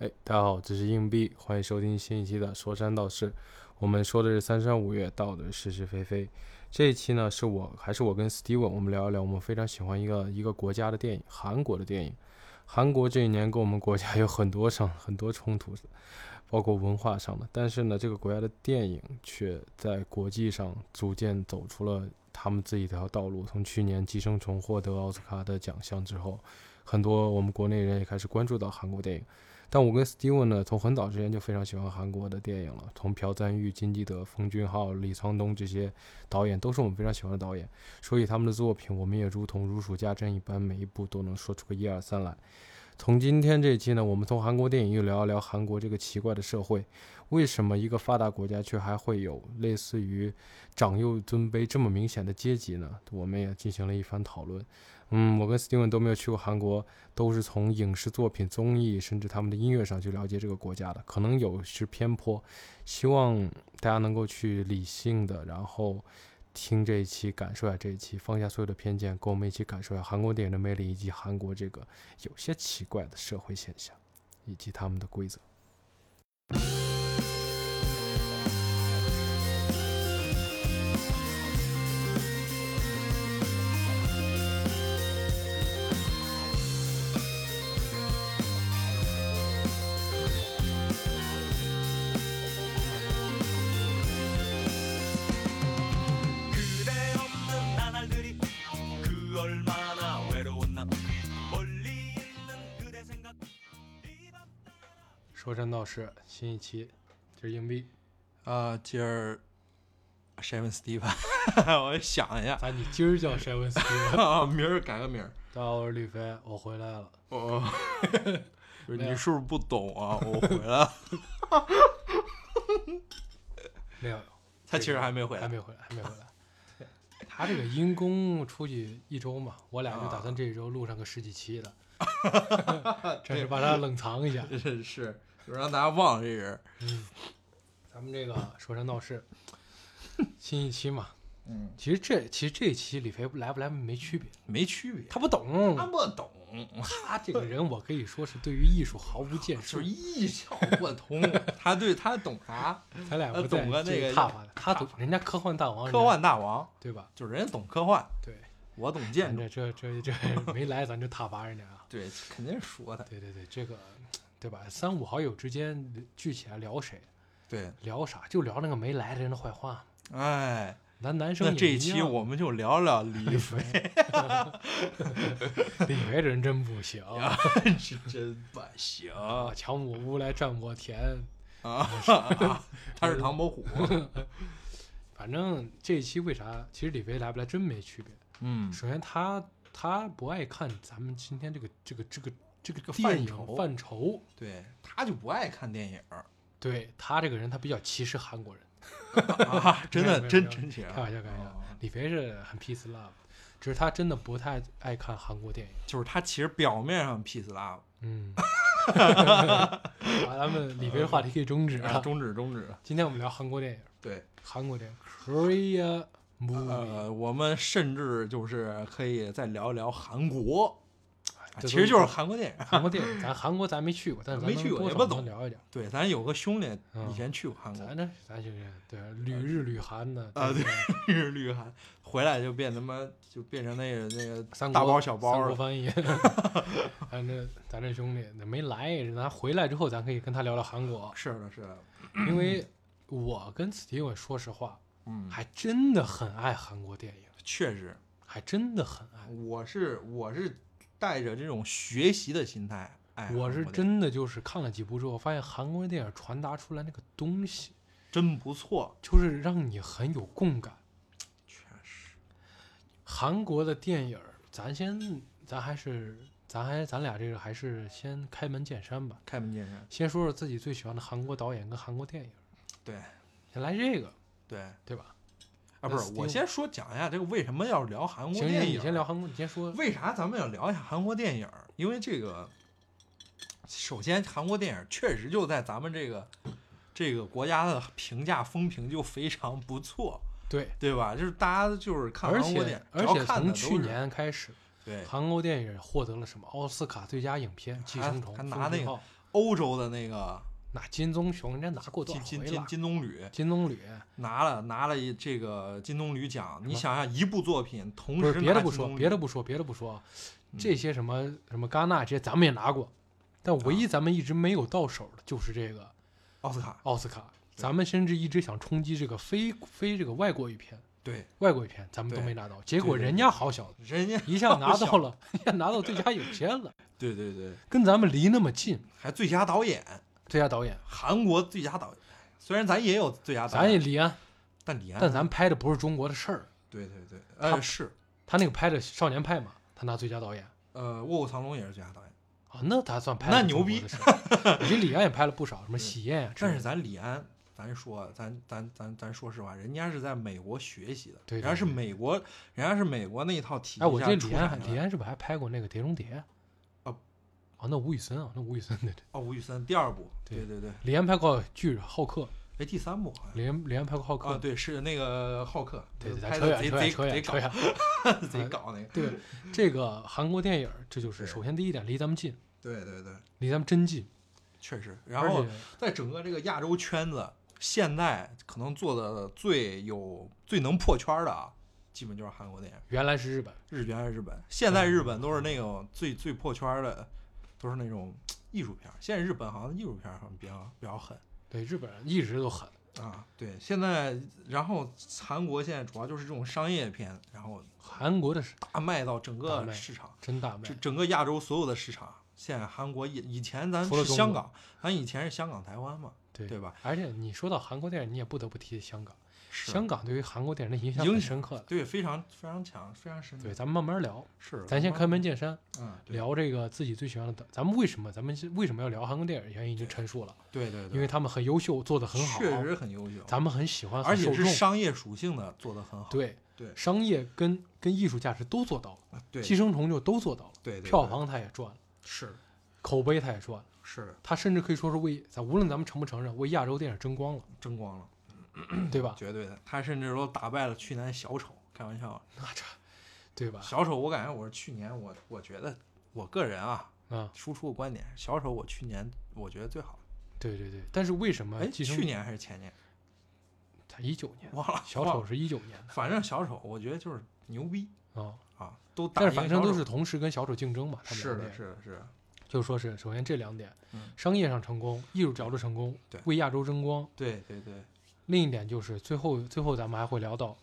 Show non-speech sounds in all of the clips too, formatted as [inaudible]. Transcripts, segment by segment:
哎，大家好，这是硬币，欢迎收听新一期的说山道事。我们说的是三山五岳，道的是是非非。这一期呢，是我还是我跟 Steve，我们聊一聊我们非常喜欢一个一个国家的电影，韩国的电影。韩国这一年跟我们国家有很多上很多冲突，包括文化上的，但是呢，这个国家的电影却在国际上逐渐走出了他们自己一条道路。从去年《寄生虫》获得奥斯卡的奖项之后，很多我们国内人也开始关注到韩国电影。但我跟 Steven 呢，从很早之前就非常喜欢韩国的电影了。从朴赞玉、金基德、奉俊昊、李沧东这些导演，都是我们非常喜欢的导演。所以他们的作品，我们也如同如数家珍一般，每一部都能说出个一二三来。从今天这一期呢，我们从韩国电影又聊一聊韩国这个奇怪的社会，为什么一个发达国家却还会有类似于长幼尊卑这么明显的阶级呢？我们也进行了一番讨论。嗯，我跟 Steven 都没有去过韩国，都是从影视作品、综艺，甚至他们的音乐上去了解这个国家的，可能有失偏颇。希望大家能够去理性的，然后听这一期，感受一下这一期，放下所有的偏见，跟我们一起感受一下韩国电影的魅力，以及韩国这个有些奇怪的社会现象，以及他们的规则。说山道事，新一期，这是硬币啊。今儿，Seven Steve，[laughs] 我想一下，咱你今儿叫 Seven Steve，[laughs] 明儿改个名儿。大家好，我是李飞，我回来了。哦，[laughs] 你是不是不懂啊？我回来了。没有，他其实还没回来，还没回来，还没回来。他这个因公出去一周嘛，我俩就打算这一周录上个十几期的，这是把他冷藏一下。是是。就让大家忘了这人。嗯，咱们这个说山闹事，新一期嘛。[laughs] 嗯，其实这其实这一期李飞来不来没区别，没区别。他不懂，他不懂。他这个人，我可以说是对于艺术毫无建树，[laughs] 一窍不通。他对他懂啥？[laughs] 咱俩不懂个那个踏法的。他懂人家科幻大王，科幻大王，对吧？就是人家懂科幻。对，我懂建筑。这这这这没来，咱就踏伐人家啊。对，肯定说他。对对对，这个。对吧？三五好友之间聚起来聊谁？对，聊啥？就聊那个没来的人的坏话。哎，咱男生那这一期我们就聊聊李飞。李飞这人真不行，[laughs] 是真不行。抢我屋来占我田啊！[laughs] [laughs] 他是唐伯虎。反正这一期为啥？其实李飞来不来真没区别。嗯，首先他他不爱看咱们今天这个这个这个。这个范畴，范畴，对他就不爱看电影 [laughs] 对他这个人，他比较歧视韩国人。[laughs] 真的，真真开玩笑，开玩笑。李飞是很 peace love，只是他真的不太爱看韩国电影。就是他其实表面上 peace love。嗯。[laughs] 把，咱们李飞的话题可以终止了，终止，终止。今天我们聊韩国电影。对，韩国电影，Korea movie。呃，我们甚至就是可以再聊一聊韩国。其实就是韩国电影，韩国电影，[laughs] 咱韩国咱没去过，但是没去过也不懂聊一聊。对，咱有个兄弟以前去过韩国，咱这咱就是对旅日旅韩的啊，对旅日旅韩，回来就变他妈就变成那个那个三大包小包了翻译。[laughs] 咱这咱这兄弟那没来，咱回来之后咱可以跟他聊聊韩国。是的，是的，因为我跟 Steven 说实话，嗯，还真的很爱韩国电影，确实还真的很爱。我是我是。带着这种学习的心态，哎，我是真的就是看了几部之后，发现韩国电影传达出来那个东西真不错，就是让你很有共感。确实，韩国的电影，咱先，咱还是，咱还，咱俩这个还是先开门见山吧。开门见山，先说说自己最喜欢的韩国导演跟韩国电影。对，先来这个，对对吧？啊，不是，我先说讲一下这个为什么要聊韩国电影。你先聊韩国，你先说为啥咱们要聊一下韩国电影？因为这个，首先韩国电影确实就在咱们这个这个国家的评价风评就非常不错，对对吧？就是大家就是看韩国电影，而且从去年开始，对韩国电影获得了什么奥斯卡最佳影片《寄生虫》，他拿那个欧洲的那个那金棕熊人家拿过多金金？金金棕榈金棕榈拿了拿了一这个金棕榈奖，你想想一部作品同时别的不说，别的不说，别的不说，这嗯些什么什么戛纳这些咱们也拿过，但唯啊一咱们一直没有到手的就是这个奥斯卡，奥斯卡。咱们甚至一直想冲击这个非非这个外国语片，对，外国语片咱们都没拿到，结果人家好小子人家 [laughs] 一下拿到了，人家拿到最佳影片了，对对对，跟咱们离那么近。还最佳导演，最佳导演，韩国最佳导演，虽然咱也有最佳导演咱也，李安，但李安，但咱拍的不是中国的事儿。对对对，他呃是，他那个拍的《少年派》嘛，他拿最佳导演。呃，卧虎藏龙也是最佳导演，啊，那他算拍的那牛逼。中国的事儿。你李安也拍了不少，什么 [laughs]《喜宴》啊但是咱李安，咱说，咱咱咱咱说实话，人家是在美国学习的，对对人家是美国，人家是美国那一套体系哎，我记得李安还。李安是不是还拍过那个《碟中谍》？啊啊，那吴宇森啊，那吴宇森对对，哦，吴宇森第二部，对对对对，李安拍过《巨人浩克》，哎，第三部好像。李安李安拍过《浩克啊，》，对，是那个浩克，对对，扯远扯远的贼贼扯远贼搞扯 [laughs] 远。贼搞那个，对，这个韩国电影，这就是首先第一点离咱们近，对对对，离咱们真近，确实。然后在整个这个亚洲圈子，现在可能做的最有最能破圈的啊，基本就是韩国电影。原来是日本，日原来日本，现在日本都是那种最最破圈儿的，都是那种艺术片儿。现在日本好像艺术片儿好像比较比较狠对日本人一直都狠，啊。对，现在然后韩国现在主要就是这种商业片，然后韩国的是大卖到整个市场，真大卖整，整个亚洲所有的市场。现在韩国以以前咱香港，咱以前是香港、台湾嘛，对对吧？而且你说到韩国电影，你也不得不提香港，是香港对于韩国电影的影响很深刻的。对非常非常强，非常深刻。对，咱们慢慢聊，是，咱先开门见山，嗯，聊这个自己最喜欢的。咱们为什么？咱们为什么要聊韩国电影？原因已经陈述了，对对对，因为他们很优秀，做的很好，确实很优秀，咱们很喜欢，而且是商业属性的做得很好。对。对。商业跟跟艺术价值都做到了，啊对。寄生虫就都做到了，对对，票房他也赚了，是。口碑他也赚了，是。的，它甚至可以说是为咱无论咱们承不承认，为亚洲电影争光了，争光了，[clears throat] 对吧？绝对的。他甚至说打败了去年小丑，开玩笑，那这，对吧？小丑我感觉我是去年我我觉得我个人啊，啊，输出个观点，小丑我去年我觉得最好。对对对。但是为什么哎，去年还是前年，他一九年，忘了。小丑，是一九年的反正小丑我觉得就是牛逼啊，啊，都打但是反正都是同时跟小丑竞争嘛，他们是的，是的，是的，就说是首先这两点，嗯商业上成功，艺术角度成功对，为亚洲争光。对对对，另一点就是最后最后咱们还会聊到，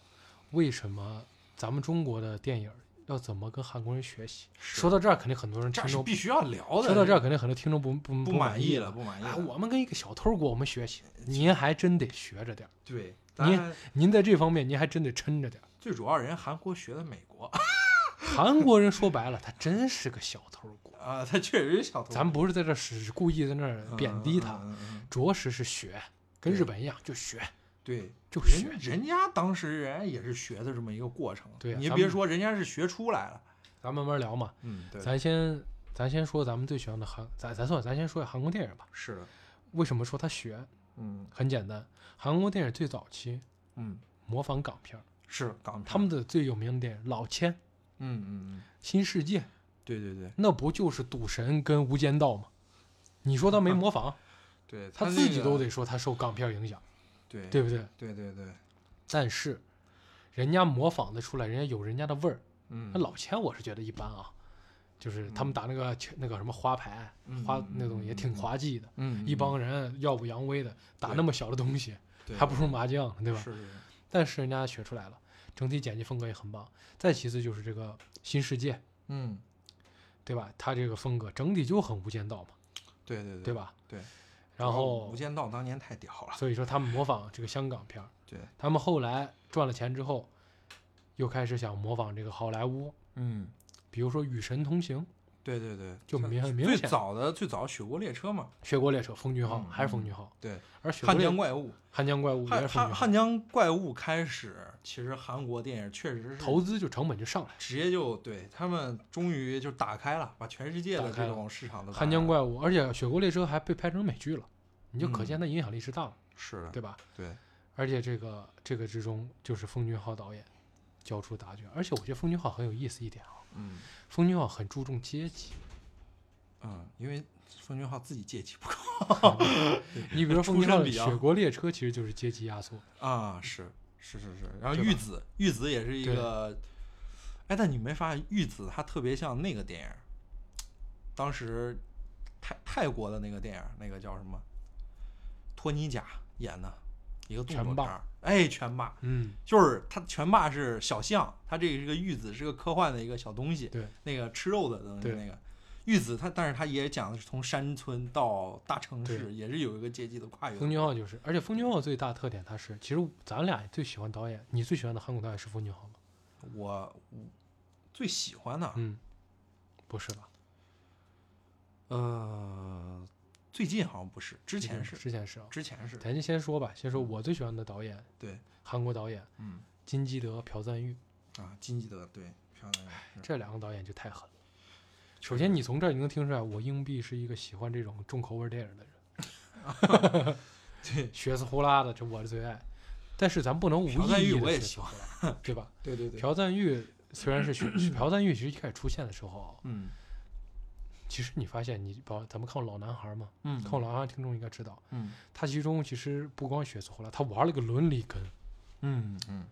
为什么咱们中国的电影要怎么跟韩国人学习？说到这儿，肯定很多人听众这是必须要聊的。说到这儿，肯定很多听众不不不满意了，不满意。我们跟一个小偷国，我们学习，您还真得学着点儿。对，您您在这方面，您还真得撑着点儿。最主要人家韩国学的美国 [laughs] 韩国人说白了，他真是个小偷国。啊，他确实是小偷。咱不是在这儿是故意在那儿贬低他，嗯嗯嗯嗯着实是学，跟日本一样，就学对，就学。人家当时人家也是学的这么一个过程。对啊你别说人家是学出来了。咱慢慢聊嘛。嗯，对，咱先咱先说咱们最喜欢的韩，咱咱算咱先说下韩国电影吧。是的，为什么说他学？嗯很简单，韩国电影最早期嗯，模仿港片儿，是港片。他们的最有名的电影《老千》《嗯嗯嗯，新世界》，对对对那不就是《赌神》跟《无间道》吗？你说他没 [laughs] 模仿，对，他那个自己都得说他受港片影响，对对不对？对对对，但是人家模仿的出来，人家有人家的味儿。嗯那，老千我是觉得一般啊，就是他们打那个球那个什么花牌，嗯花那种也挺滑稽的，嗯，一帮人耀武扬威的打那么小的东西，还不如麻将，对吧？是但是人家学出来了，整体剪辑风格也很棒。再其次就是这个新世界，嗯，对吧？他这个风格整体就很无间道嘛，对对对？吧？对。然后无，间道当年太屌了。所以说他们模仿这个香港片儿，对，他们后来赚了钱之后，又开始想模仿这个好莱坞，嗯，比如说《与神同行》《对对对，就明很明显最早的最早雪国列车嘛，雪国列车》《风君号》嗯还是《风君号》对，而雪国列汉江怪物，汉江怪物也汉汉汉》，江怪物开始，其实韩国电影确实是投资就成本就上来。直接就对他们终于就打开了，把全世界的这种市场都汉江怪物，而且《雪国列车》还被拍成美剧了，你就可嗯见它影响力之大了，是的，对吧？对，而且这个这个之中，就是风俊号导演交出答卷，而且我觉得风俊号很有意思一点啊，嗯。奉俊昊很注重阶级，嗯，因为奉俊昊自己阶级不高 [laughs] 你比如说 [laughs] 出奉俊昊的《身比较。雪国列车》，其实就是阶级压缩。啊，是是是是。然后玉子，玉子也是一个，哎，但你没发现玉子他特别像那个电影，当时泰泰国的那个电影，那个叫什么？托尼贾演的一个动作片儿，哎，拳霸。嗯，就是他拳霸是小象，他这个是个玉子，是个科幻的一个小东西，对，那个吃肉的东西，对那个玉子他，但是他也讲的是从山村到大城市，也是有一个阶级的跨越的。奉俊昊就是，而且风俊昊最大特点，他是其实咱俩最喜欢导演，你最喜欢的韩国导演是风俊昊吗？我我最喜欢的，嗯，不是吧？呃，最近好像不是，之前是，之前是。啊。之前是，咱就先说吧，先说我最喜欢的导演，对，韩国导演嗯。金基德、朴赞郁。啊，金基德对，朴赞玉这两个导演就太狠了。首先，你从这儿你能听出来，我硬币是一个喜欢这种重口味电影的人，[laughs] 对。血丝呼啦的，这我的最爱。但是咱不能无意义的我也喜血丝呼啦，[laughs] 对吧？[laughs] 对对对，朴赞郁虽然是血，[coughs] 朴赞郁其实一开始出现的时候啊，嗯其实你发现你把咱们看过《老男孩》嘛，嗯，看过《老男孩》听众应该知道，嗯他其中其实不光学错了，他玩了个伦理根，嗯嗯，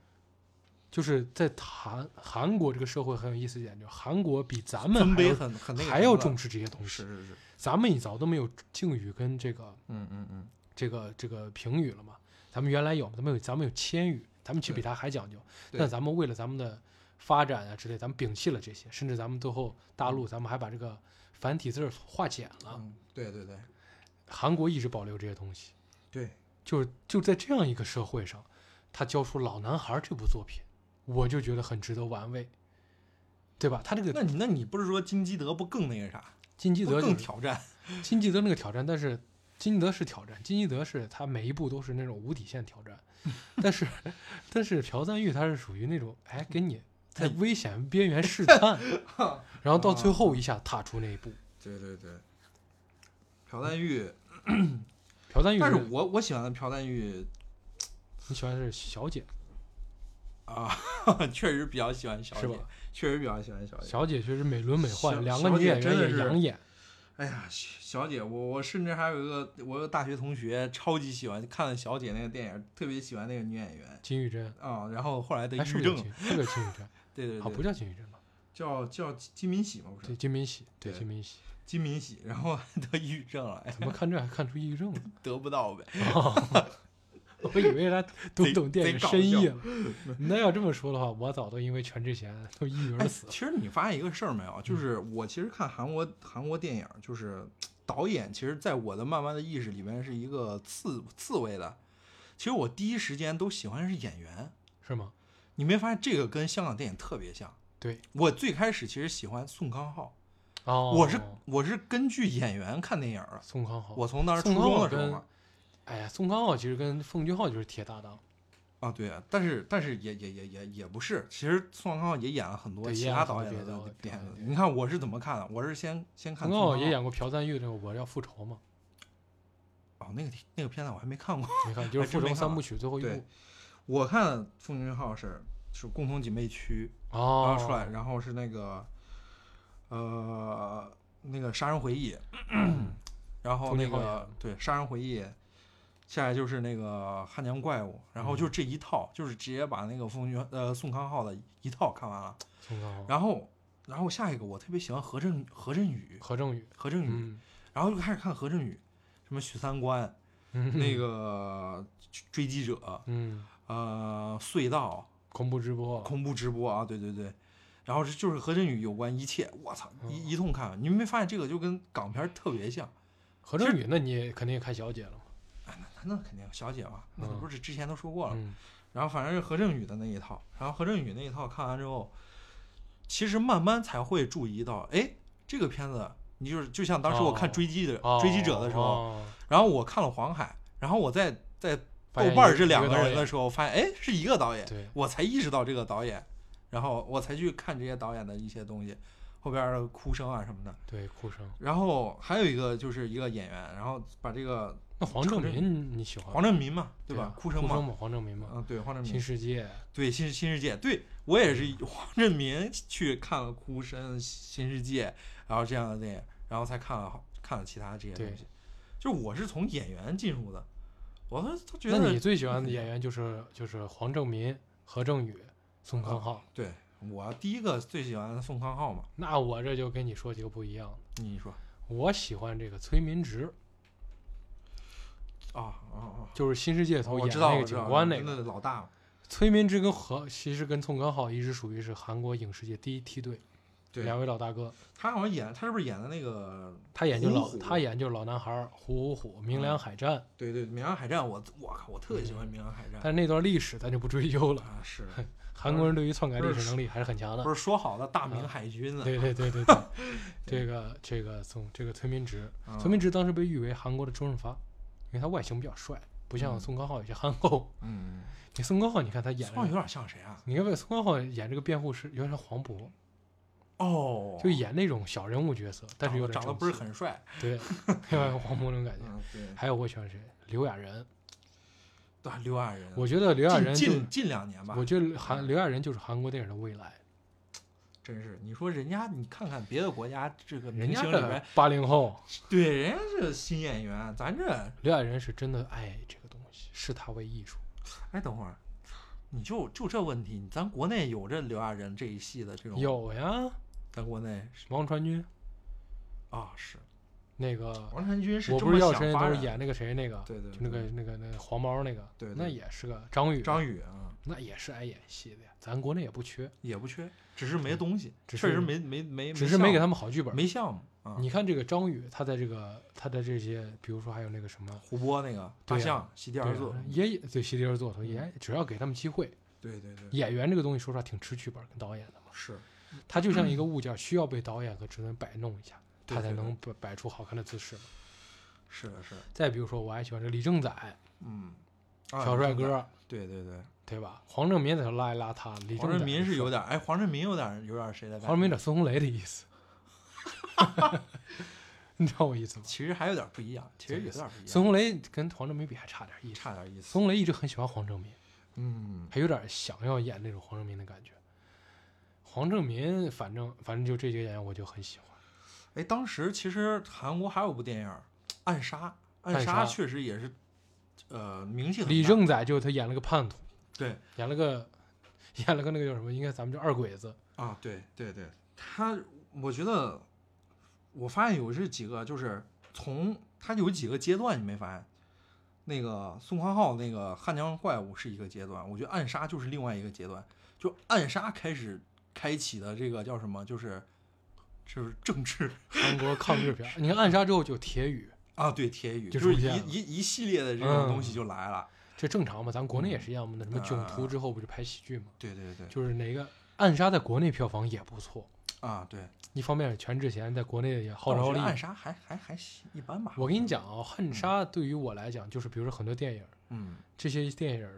就是在韩韩国这个社会很有意思一点，就是韩国比咱们分还要很很还要重视这些东西。是是是，咱们一早都没有敬语跟这个嗯嗯嗯，这个这个评语了嘛？咱们原来有，咱们有咱们有谦语，咱们其实比他还讲究。对但咱们为了咱们的发展啊之类，咱们摒弃了这些，甚至咱们最后大陆咱们还把这个繁体字儿化简了。嗯，对对对韩国一直保留这些东西，对，就是就在这样一个社会上，他教出《老男孩》这部作品，我就觉得很值得玩味，对吧？他这个那你那你不是说金基德不更那个啥，金基德就是更挑战？金基德那个挑战，但是金基德是挑战，金基德是他每一步都是那种无底线挑战，[laughs] 但是但是朴赞玉他是属于那种哎给你在危险边缘试 [laughs] 探，然后到最后一下踏出那一步。对对对，朴赞玉，[clears throat] 朴赞玉但是我我喜欢的朴赞玉 [tsk] 你喜欢的是小姐啊，[laughs] 确实比较喜欢小姐，？确实比较喜欢小姐。小姐确实美轮美奂，两个女演员也养眼。哎呀，小姐，我我甚至还有一个我有大学同学超级喜欢看了小姐那个电影，特别喜欢那个女演员金玉珍，啊，然后后来得哎，抑郁症是不是有，金？是个金宇镇？对对对啊，不，叫金宇镇吧？叫叫金敏喜嘛，不对，是金敏喜，对对金敏喜。金敏喜，然后得抑郁症了，哎，怎么看这还看出抑郁症了？[laughs] 得不到呗，[laughs] 我以为他读懂电影深意了。那要这么说的话，我早都因为全智贤都抑郁而哎，死了。其实你发现一个事儿没有？就是我其实看韩国韩国电影，就是导演，其实在我的慢慢的意识里面是一个次次位的。其实我第一时间都喜欢的是演员，是吗？你没发现这个跟香港电影特别像？对，我最开始其实喜欢宋康昊，哦，我是我是根据演员看电影的。宋康昊。我从当时初中的时候嘛，哎呀，宋康昊其实跟奉俊昊就是铁搭档，啊对，但是但是也也也也也不是，其实宋康昊也演了很多其他导演的电影。你看我是怎么看的？我是先先看宋康昊昊也演过朴赞郁这个《我要复仇》嘛？哦，那个那个片子我还没看过。你看，就是复仇三部曲最后一部。我看奉俊昊是是共同警备区，然哦后，出来，然后是那个呃那个杀人回忆，[clears throat] 然后那个对杀人回忆，下来就是那个汉江怪物，然后就这一套，就是直接把那个奉俊呃宋康昊的一套看完了，宋康昊、然后然后下一个我特别喜欢何振何振宇，何振宇，何振宇，嗯，然后就开始看何振宇，什么许三观，嗯。那个追击者，嗯，呃隧道。恐怖直播，恐怖直播啊，对对对，然后是就是何振宇有关一切，我操，嗯一一通看，你们没发现这个就跟港片特别像？何振宇，那你肯定也看小姐了嘛？哎，那那肯定小姐嘛，那嗯不是之前都说过了。嗯，然后反正是何振宇的那一套，然后何振宇那一套看完之后，其实慢慢才会注意到，哎，这个片子你就是就像当时我看哦追击的、哦追击者的时候，哦然后我看了黄海，然后我在在豆瓣儿这两个人的时候，发现哎是一个导演，对，我才意识到这个导演，然后我才去看这些导演的一些东西，后边儿的哭声啊什么的。对，哭声。然后还有一个就是一个演员，然后把这个那黄正正民你喜欢？黄正民嘛，对对吧？哭声嘛，黄正民嘛，嗯，对，黄正新，世界，对新新世界，对我也是黄正民去看了哭声、新世界，然后这样的电影，然后才看了看了其他这些东西。就是我是从演员进入的，我都都觉那你最喜欢的演员就是就是黄正民、何正宇、宋康昊。对我第一个最喜欢的宋康昊嘛，那我这就跟你说几个不一样的。你说我喜欢这个崔民植，啊啊啊！就是新世界头演我知道，那个警官那那个。老大，崔民植跟何其实跟宋康昊一直属于是韩国影视界第一梯队，对两位老大哥。他好像演，他是不是演的那个？他演就老他演就是老男孩儿虎虎虎明良海战，对对，《明阳海战》我，我靠，我特别喜欢《明阳海战》但是那段历史咱就不追究了。啊，是 [laughs] 韩国人对于篡改历史能力还是很强的不。是说好的大明海军呢？对对对对对，[laughs] 这个这个宋这个崔民植，啊崔民植当时被誉为韩国的周润发，因为他外形比较帅，不像嗯宋康昊有些憨厚。嗯，你宋康昊，你看他演的，宋有点像谁啊？你看宋康昊演这个辩护师有点像黄渤，哦，就演那种小人物角色，但是又长得不是很帅。对，有点黄渤那种感觉。嗯，对，还有我喜欢谁？刘亚仁，对，刘亚仁，我觉得刘亚仁近近近两年吧，我觉得韩刘亚仁就是韩国电影的未来，[tsk] 真是你说人家，你看看别的国家这个人家明星里边是，八零后，对，人家是新演员，咱这，刘亚仁是真的爱这个东西，视他为艺术。哎，等会儿，你就就这问题，咱国内有这刘亚仁这一系的这种，有呀，咱国内是王传君啊是，那个王传君是我不是这么药神都是演那个谁那个，对对就那个那个那个黄毛那个，对对那也是个张宇，张宇啊，那也是爱演戏的呀，咱国内也不缺，也不缺，只是没东西，只是确实没没没，只是没给他们们好剧本。没项目啊。你看这个张宇，他在这个他的这些，比如说还有那个什么，胡波那个大象席地而坐，也对席地而坐，他嗯也只要给他们机会，对对对，演员这个东西说实话挺吃剧本跟导演的嘛，是他就像一个物件，需要被导演和制作人摆弄一下，他才能摆摆出好看的姿势嘛。是的是的，再比如说，我还喜欢这李正宰，嗯，啊小帅，哥，对对对，对吧？黄正民在这邋里邋遢，李正民是有点，哎，黄正民有点有点谁的感觉？黄正民有点孙红雷的意思，[laughs] 你知道我意思吗？其实还有点不一样，其实有点不一样，孙红雷跟黄正民比还差点意思。差点意思。孙红雷一直很喜欢黄正民，嗯，还有点想要演那种黄正民的感觉。黄正民，反正反正就这几个演员我就很喜欢。哎，当时其实韩国还有部电影《暗杀》，暗暗杀确实也是，呃，名气很李正宰就他演了个叛徒，对 [laughs] 演了个演了个那个叫什么？应该咱们叫二鬼子。啊，对对对，他我觉得我发现有这几个，就是从他有几个阶段，你没发现？那个宋康昊那个汉江怪物是一个阶段，我觉得暗杀就是另外一个阶段，就暗杀开始开启的这个叫什么？就是就是政治韩国抗日片儿，你看暗杀之后就铁雨，啊，对铁雨，就就是一一一系列的这种东西就来了。这正常嘛？咱国内也是一样嘛。那什么啊囧途之后不是拍喜剧嘛？对对对，就是哪个暗杀在国内票房也不错。啊对，一方面是全智贤在国内也号召力暗杀还还还行一般吧。我跟你讲啊，暗杀对于我来讲，就是比如说很多电影，嗯，这些电影，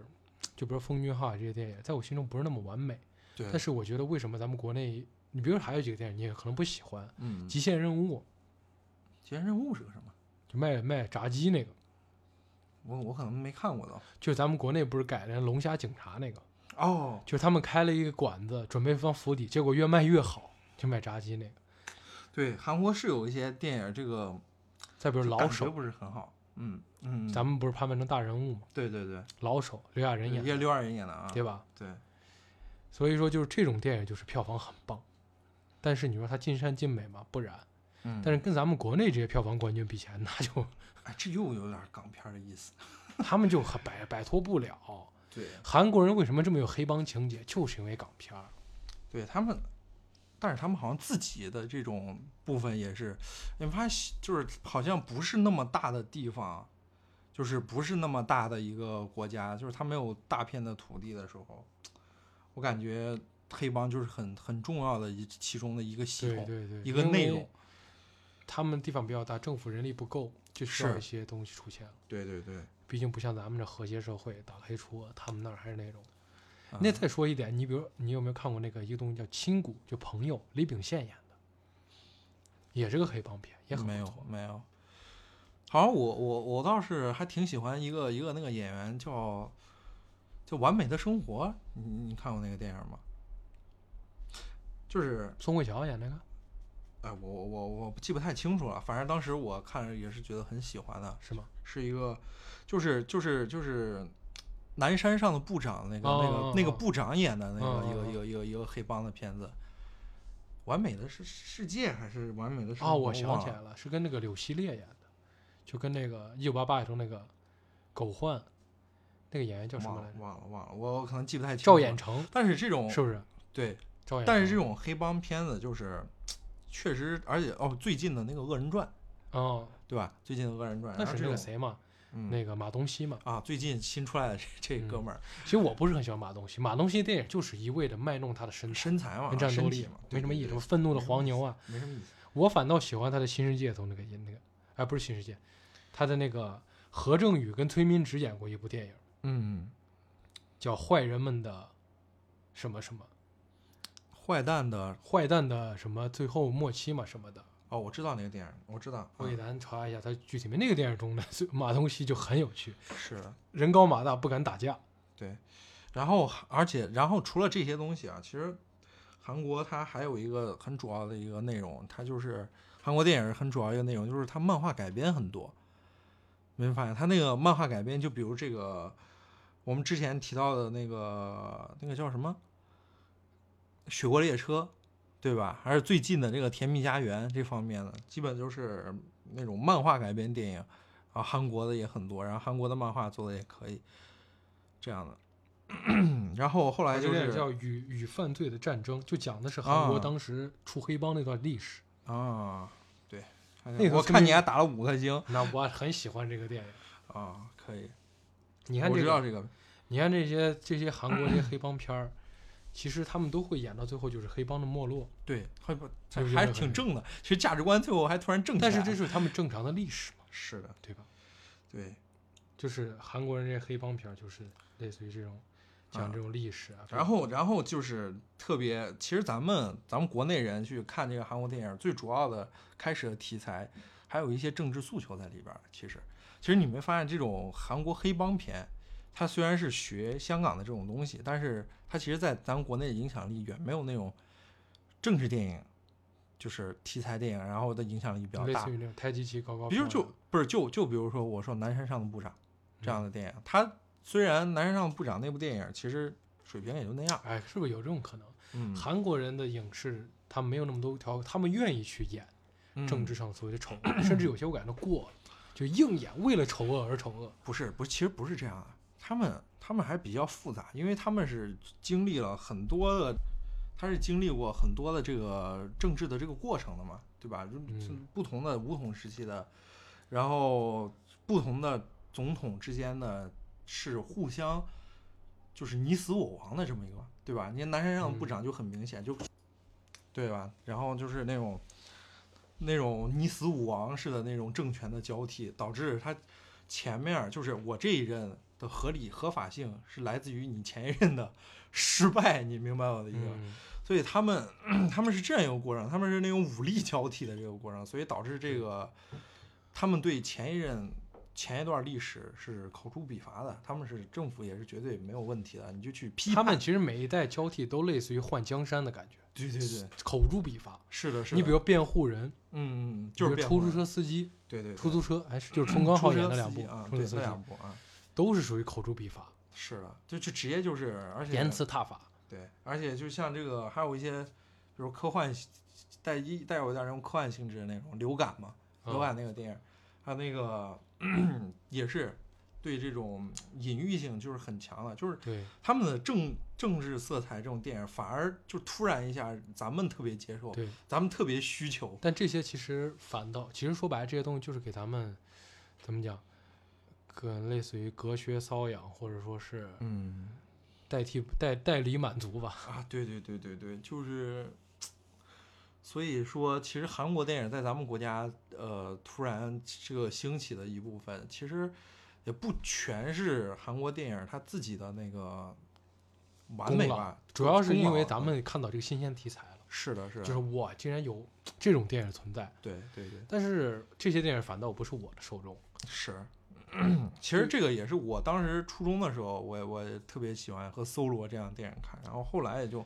就比如说《风君浩海》这些电影，在我心中不是那么完美。对，但是我觉得为什么咱们国内，你比如说还有几个电影，你也可能不喜欢，《嗯，极限任务》极限任务是个什么？就卖卖炸鸡那个，我我可能没看过都。就咱们国内不是改了龙虾警察那个，哦，就是他们开了一个馆子，准备放府邸，结果越卖越好，就卖炸鸡那个。对，韩国是有一些电影，这个再比如老手，不是很好。嗯嗯，咱们不是判断成大人物吗？对对对，老手刘亚仁演的，也刘亚仁演的啊。对吧？对，所以说就是这种电影就是票房很棒，但是你说它尽善尽美吗？不然。嗯，但是跟咱们国内这些票房冠军比起来，那就哎，这又有点港片的意思。[laughs] 他们就很摆摆脱不了。对，韩国人为什么这么有黑帮情节，就是因为港片儿。对他们，但是他们好像自己的这种部分也是，你发现就是好像不是那么大的地方，就是不是那么大的一个国家，就是他没有大片的土地的时候，我感觉黑帮就是很很重要的一其中的一个系统，对对对，一个内容。他们地方比较大，政府人力不够，就需要一些东西出现了。对对对，毕竟不像咱们这和谐社会打黑除恶，他们那儿还是那种。嗯那再说一点，你比如你有没有看过那个一个东西叫《亲骨》，就朋友，李秉宪演的，也是个黑帮片，也很没有不错。没有。好像我我我倒是还挺喜欢一个一个那个演员叫叫《完美的生活》，你你看过那个电影吗？就是宋慧乔演那个，哎，我我我记不太清楚了，反正当时我看着也是觉得很喜欢的，是吗？是一个，就是就是就是南山上的部长那个、哦那个那个哦部长演的那个、哦哦哦一个一个一个一个黑帮的片子，完美的是世界还是完美的生哦，活？我想起来了，是跟那个柳熙烈演的，就跟那个《一九八八》里头那个狗焕，那个演员叫什么来着？忘了忘了，我可能记不太清。赵衍，成但是这种是不是？对，赵但是这种黑帮片子就是确实，而且哦，最近的那个《恶人传》哦，对吧？最近的《恶人传》，那是那个谁嘛，嗯那个马东锡嘛。啊，最近新出来的这这嗯哥们儿、其实我不是很喜欢马东锡，马东锡电影就是一味的卖弄他的身材身材嘛，跟战斗力嘛，没什么意思。什么愤怒的黄牛啊，没什么意思。我反倒喜欢他的《新世界》中那个演那个，哎，不是《新世界》，他的那个何正宇跟崔明植演过一部电影，嗯，叫《坏人们的什么什么坏蛋的坏蛋的什么最后末期嘛什么的》。哦，我知道那个电影，我知道，啊我给咱查一下它具体名。那个电影中的，马东锡就很有趣，是，人高马大不敢打架。对。然后，而且，然后除了这些东西啊，其实韩国它还有一个很主要的一个内容，它就是韩国电影很主要一个内容，就是它漫画改编很多。没发现它那个漫画改编，就比如这个我们之前提到的那个那个叫什么《雪国列车》，对吧？还是最近的这个《甜蜜家园》这方面的，基本就是那种漫画改编电影啊，韩国的也很多，然后韩国的漫画做的也可以，这样的。[coughs] 然后后来这就是叫《与与犯罪的战争》，就讲的是韩国啊当时出黑帮那段历史。啊，对，那个我看你还打了五颗星那我很喜欢这个电影。啊，可以，你看这个，我知道这个，你看这些这些韩国这些黑帮片儿，其实他们都会演到最后就是黑帮的没落，对，还不还是挺正的，其实价值观最后还突然正起来，但是这是他们正常的历史嘛，是的，对吧？对，就是韩国人这些黑帮片儿，就是类似于这种讲这种历史啊。然后，然后就是特别，其实咱们咱们国内人去看这个韩国电影，最主要的开始的题材，还有一些政治诉求在里边儿。其实，其实你没发现这种韩国黑帮片，它虽然是学香港的这种东西，但是它其实在咱们国内的影响力远没有那种政治电影，就是题材电影，然后的影响力比较大类似。于那种太极旗高高。比如就不是就就比如说我说《南山上的部长》这样的电影，它虽然《南山上的部长》那部电影其实水平也就那样，哎，是不是有这种可能？嗯，韩国人的影视他们没有那么多条，他们愿意去演政治上所谓的丑恶，甚至有些我感觉过了，就硬演，为了丑恶而丑恶。不是不是，其实不是这样的，他们他们还比较复杂，因为他们是经历了很多的，他是经历过很多的这个政治的这个过程的嘛，对吧？就不同的武统时期的，然后不同的总统之间的是互相就是你死我亡的这么一个，对吧？你看南山上的部长就很明显，就对吧？然后就是那种那种你死我亡式的那种政权的交替，导致他前面就是我这一任的合理合法性是来自于你前一任的失败，你明白我的意思？嗯，所以他们 [clears throat] 他们是这样一个过程，他们是那种武力交替的这个过程，所以导致这个他们对前一任前一段历史是口诛笔伐的，他们是政府也是绝对没有问题的，你就去批判。他们其实每一代交替都类似于换江山的感觉，对对对，口诛笔伐。是的，是的。你比如辩护人，嗯嗯，就是出租车司机、对对对出租车，还是就是冲刚浩 [clears throat] 演的两部啊，对那两部啊，都是属于口诛笔伐、是的，就就直接就是，而且言辞挞伐。对，而且就像这个，还有一些，比如科幻带一带有一点那种科幻性质的那种流感嘛，嗯流感那个电影，还有那个 [clears throat] 也是对这种隐喻性就是很强的，就是对，他们的政政治色彩这种电影，反而就突然一下咱们特别接受，对，咱们特别需求，但这些其实反倒，其实说白了，这些东西就是给咱们怎么讲，跟类似于隔靴搔痒，或者说是嗯代替代代理满足吧。啊，对对对对对，就是。所以说，其实韩国电影在咱们国家，呃，突然这个兴起的一部分，其实也不全是韩国电影它自己的那个完美吧，主要是因为咱们看到这个新鲜题材了，是的，是的，就是我竟然有这种电影存在，对对对，但是这些电影反倒不是我的受众。是。[clears throat] 其实这个也是我当时初中的时候，我我特别喜欢和搜罗这样的电影看，然后后来也就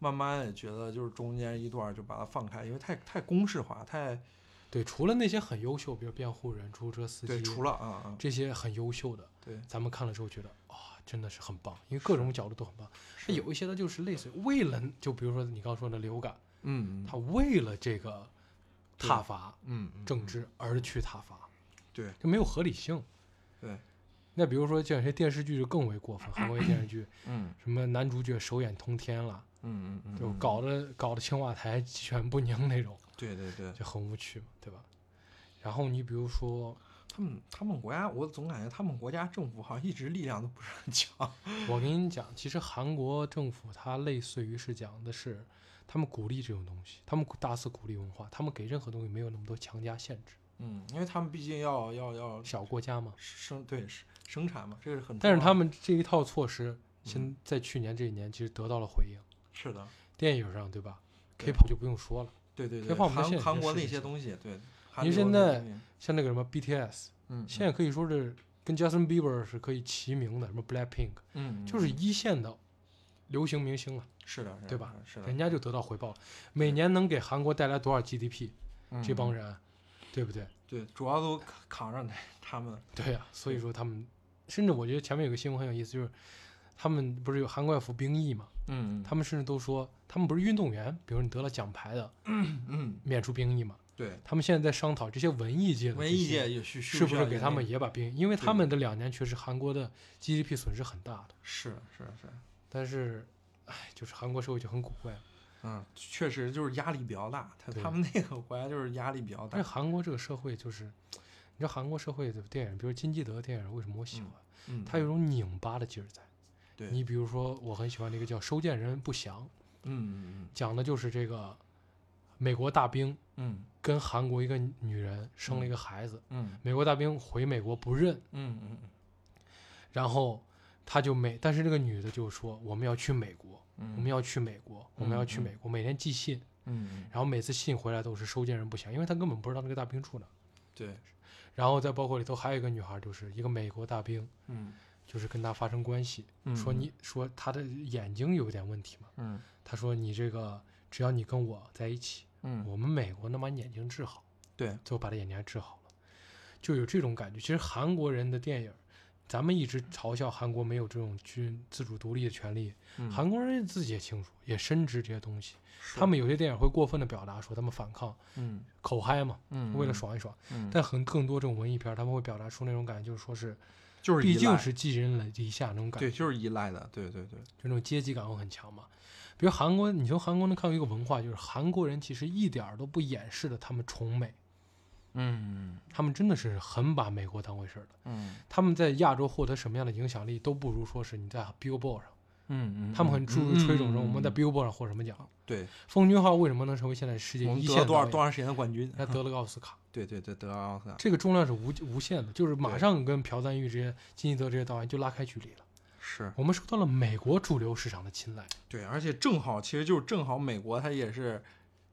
慢慢也觉得就是中间一段就把它放开，因为太太公式化，太对，除了那些很优秀，比如辩护人、出租车司对，机，除了啊啊，这些很优秀的，对，咱们看了之后觉得啊、真的是很棒，因为各种角度都很棒。是。有一些它就是类似于为了，就比如说你刚说的流感，嗯他为了这个对挞伐嗯嗯。政治而去挞伐，对。就没有合理性。对，那比如说像有些电视剧就更为过分，韩国一电视剧嗯。什么男主角手眼通天了，嗯嗯嗯，就嗯搞得搞得青瓦台鸡犬不宁那种，对对对，就很无趣嘛，对吧？然后你比如说，他们他们国家，我总感觉他们国家政府好像一直力量都不是很强。[laughs] 我跟你讲，其实韩国政府它类似于是讲的是，他们鼓励这种东西，他们大肆鼓励文化，他们给任何东西没有那么多强加限制。嗯，因为他们毕竟要要要小国家嘛，生对生生产嘛，这个是很但是他们这一套措施，现在去年这一年其实得到了回应。是的，电影上对吧？K-pop 就不用说了，对对对，K-pop 韩韩国那些东西，对，韩因为现在像那个什么 BTS，嗯，现在可以说是跟 Justin Bieber 是可以齐名的，什么 Blackpink，嗯，嗯就是嗯一线的流行明星了，是的，对吧？是的，人家就得到回报了，每年能给韩国带来多少 GDP？这帮嗯人，对不对？对，主要都扛扛上他们，对呀、所以说他们，甚至我觉得前面有个新闻很有意思，就是他们不是有韩国要服兵役嘛？嗯他们甚至都说，他们不是运动员，比如你得了奖牌的，嗯，免除兵役嘛？对，他们现在在商讨这些文艺界的文艺界也需是不是给他们也也把兵，因为他们的两年确实韩国的 GDP 损失很大的，是是是，但是，哎，就是韩国社会就很古怪。嗯，确实就是压力比较大，他他们那个国家就是压力比较但是大，韩国这个社会就是，你知道韩国社会的电影，比如金基德电影，为什么我喜欢？嗯，它有种拧巴的劲儿在。对，你比如说，我很喜欢那个叫《收件人不详》，嗯嗯讲的就是这个美国大兵嗯。跟韩国一个女人生了一个孩子，嗯。美国大兵回美国不认，嗯嗯嗯。然后他就每，但是这个女的就说我们要去美国，嗯，我们要去美国，我们要去嗯嗯。美国，每天寄信，嗯然后每次信回来都是收件人不详，因为他根本不知道那个大兵住哪。对，然后再包括里头还有一个女孩，就是一个美国大兵，嗯就是跟他发生关系，说你说他的眼睛有点问题嘛，嗯。他说你这个只要你跟我在一起，嗯。我们美国能把你眼睛治好，对，最后把他眼睛还治好了，就有这种感觉。其实韩国人的电影，咱们一直嘲笑韩国没有这种军自主独立的权利，嗯。韩国人自己也清楚，也深知这些东西。他们有些电影会过分的表达说他们反抗，嗯。口嗨嘛，嗯为了爽一爽。嗯，但很更多这种文艺片，他们会表达出那种感觉，就是说是，就是毕竟是寄人篱下那种感觉，对，就是依赖的，对对对，就那种阶级感会很强嘛。比如韩国，你从韩国能看到一个文化，就是韩国人其实一点儿都不掩饰的，他们崇美，嗯他们真的是很把美国当回事的。嗯他们在亚洲获得什么样的影响力，都不如说是你在 Billboard 上，嗯嗯，他们很注吹捧说我们在嗯 Billboard 上获什么奖。对，奉俊昊为什么能成为现在世界一线得多少？多长时间的冠军？他得 [laughs] 了个奥斯卡，对对对，得了奥斯卡，这个重量是无无限的，就是马上跟朴赞郁这些、金基德这些导演就拉开距离了。是我们受到了美国主流市场的青睐，对，而且正好，其实就是正好，美国它也是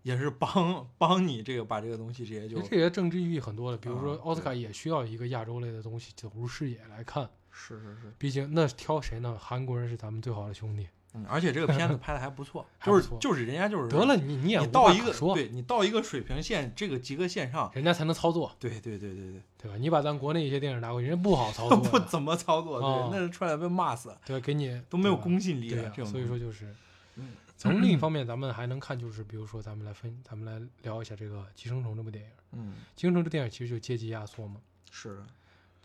也是帮帮你这个把这个东西直接就其实这些政治意义很多的。比如说啊奥斯卡也需要一个亚洲类的东西走入视野来看，是是是，毕竟那挑谁呢？韩国人是咱们最好的兄弟。嗯，而且这个片子拍的还不错，[laughs] 就是就是人家就是得了，你你也到一个说，对你到一个水平线，这个及格线上，人家才能操作，对对对对对，对吧？你把咱国内一些电影拿过去，人家不好操 [laughs] 作不，怎么操作，啊对，那出来被骂死，对？给你都没有公信力所以说就是嗯，[clears throat] 从另一方面，咱们还能看，就是比如说，咱们来分，咱们来聊一下这个《寄生虫》这部电影。《嗯，寄生虫》这电影其实就阶级压缩嘛。是的，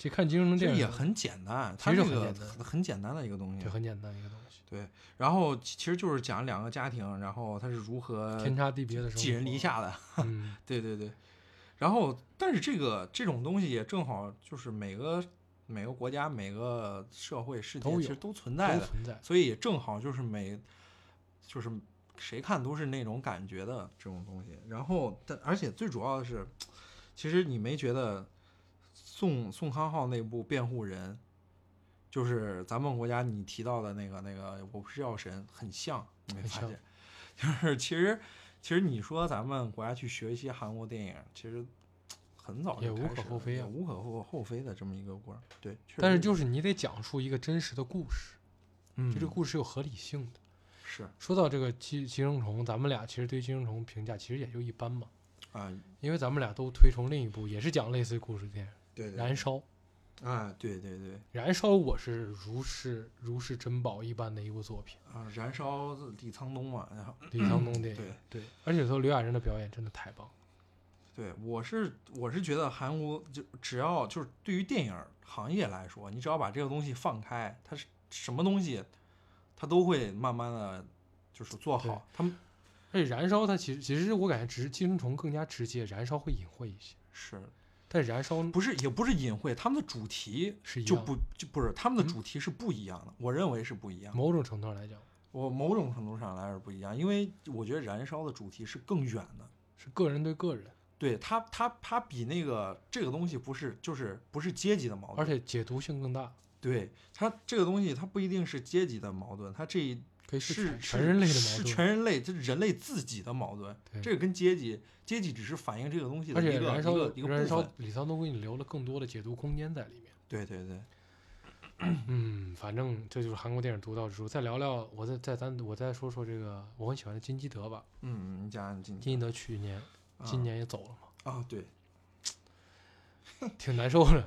其实看《寄生虫》其实电影也很简单，它这个很简单很很简单的一个东西对，，很简单一个东西，对，然后其其实就是讲两个家庭，然后他是如何天差地别的寄人篱。下的，嗯，[laughs] 对对对，然后但是这个这种东西也正好就是每个每个国家每个社会世界其实都存在的，存在。所以也正好就是每就是谁看都是那种感觉的这种东西。然后但而且最主要的是，其实你没觉得宋宋康昊那部辩护人。就是咱们国家你提到的那个那个我不是药神很像，你没发现？[laughs] 就是其实其实你说咱们国家去学一些韩国电影，其实很早就也无可厚非啊也无可厚厚非的这么一个过程。对，确但是就是你得讲述一个真实的故事，嗯就这个故事有合理性的。是说到这个寄寄生虫，咱们俩其实对寄生虫评价其实也就一般嘛，啊，因为咱们俩都推崇另一部也是讲类似于故事的电影对《燃烧》。啊，对对对燃烧我是如是如是珍宝一般的一部作品，啊，燃烧李沧东嘛，然后李沧东电影。对对，而且说刘亚仁的表演真的太棒。对，我是我是觉得韩国就只要就是对于电影行业来说，你只要把这个东西放开，它是什么东西，它都会慢慢的就是做好。他们而且燃烧它其实其实我感觉只是寄生虫更加直接，燃烧会隐晦一些。是但燃烧不是也不是隐晦，他们的主题是就不就不是他们的嗯。主题是不一样的，我认为是不一样。某种程度上来讲。我某种程度上来是不一样，因为我觉得燃烧的主题是更远的。是个人对个人，对他，他他比那个这个东西不是就是不是阶级的矛盾，而且解读性更大，对它这个东西它不一定是阶级的矛盾，它这是全人类的矛是盾。全人类，这是人类自己的矛盾。对这个跟阶级阶级只是反映这个东西的而一个且燃烧一个一个燃烧。李沧东给你留了更多的解读空间在里面。对对对，[clears throat] 嗯，反正这就是韩国电影独到之处。再聊聊，我再再咱我再说说这个我很喜欢的金基德吧。嗯，你讲金基德去年今年也走了嘛，啊，对，[sniffs] 挺难受的。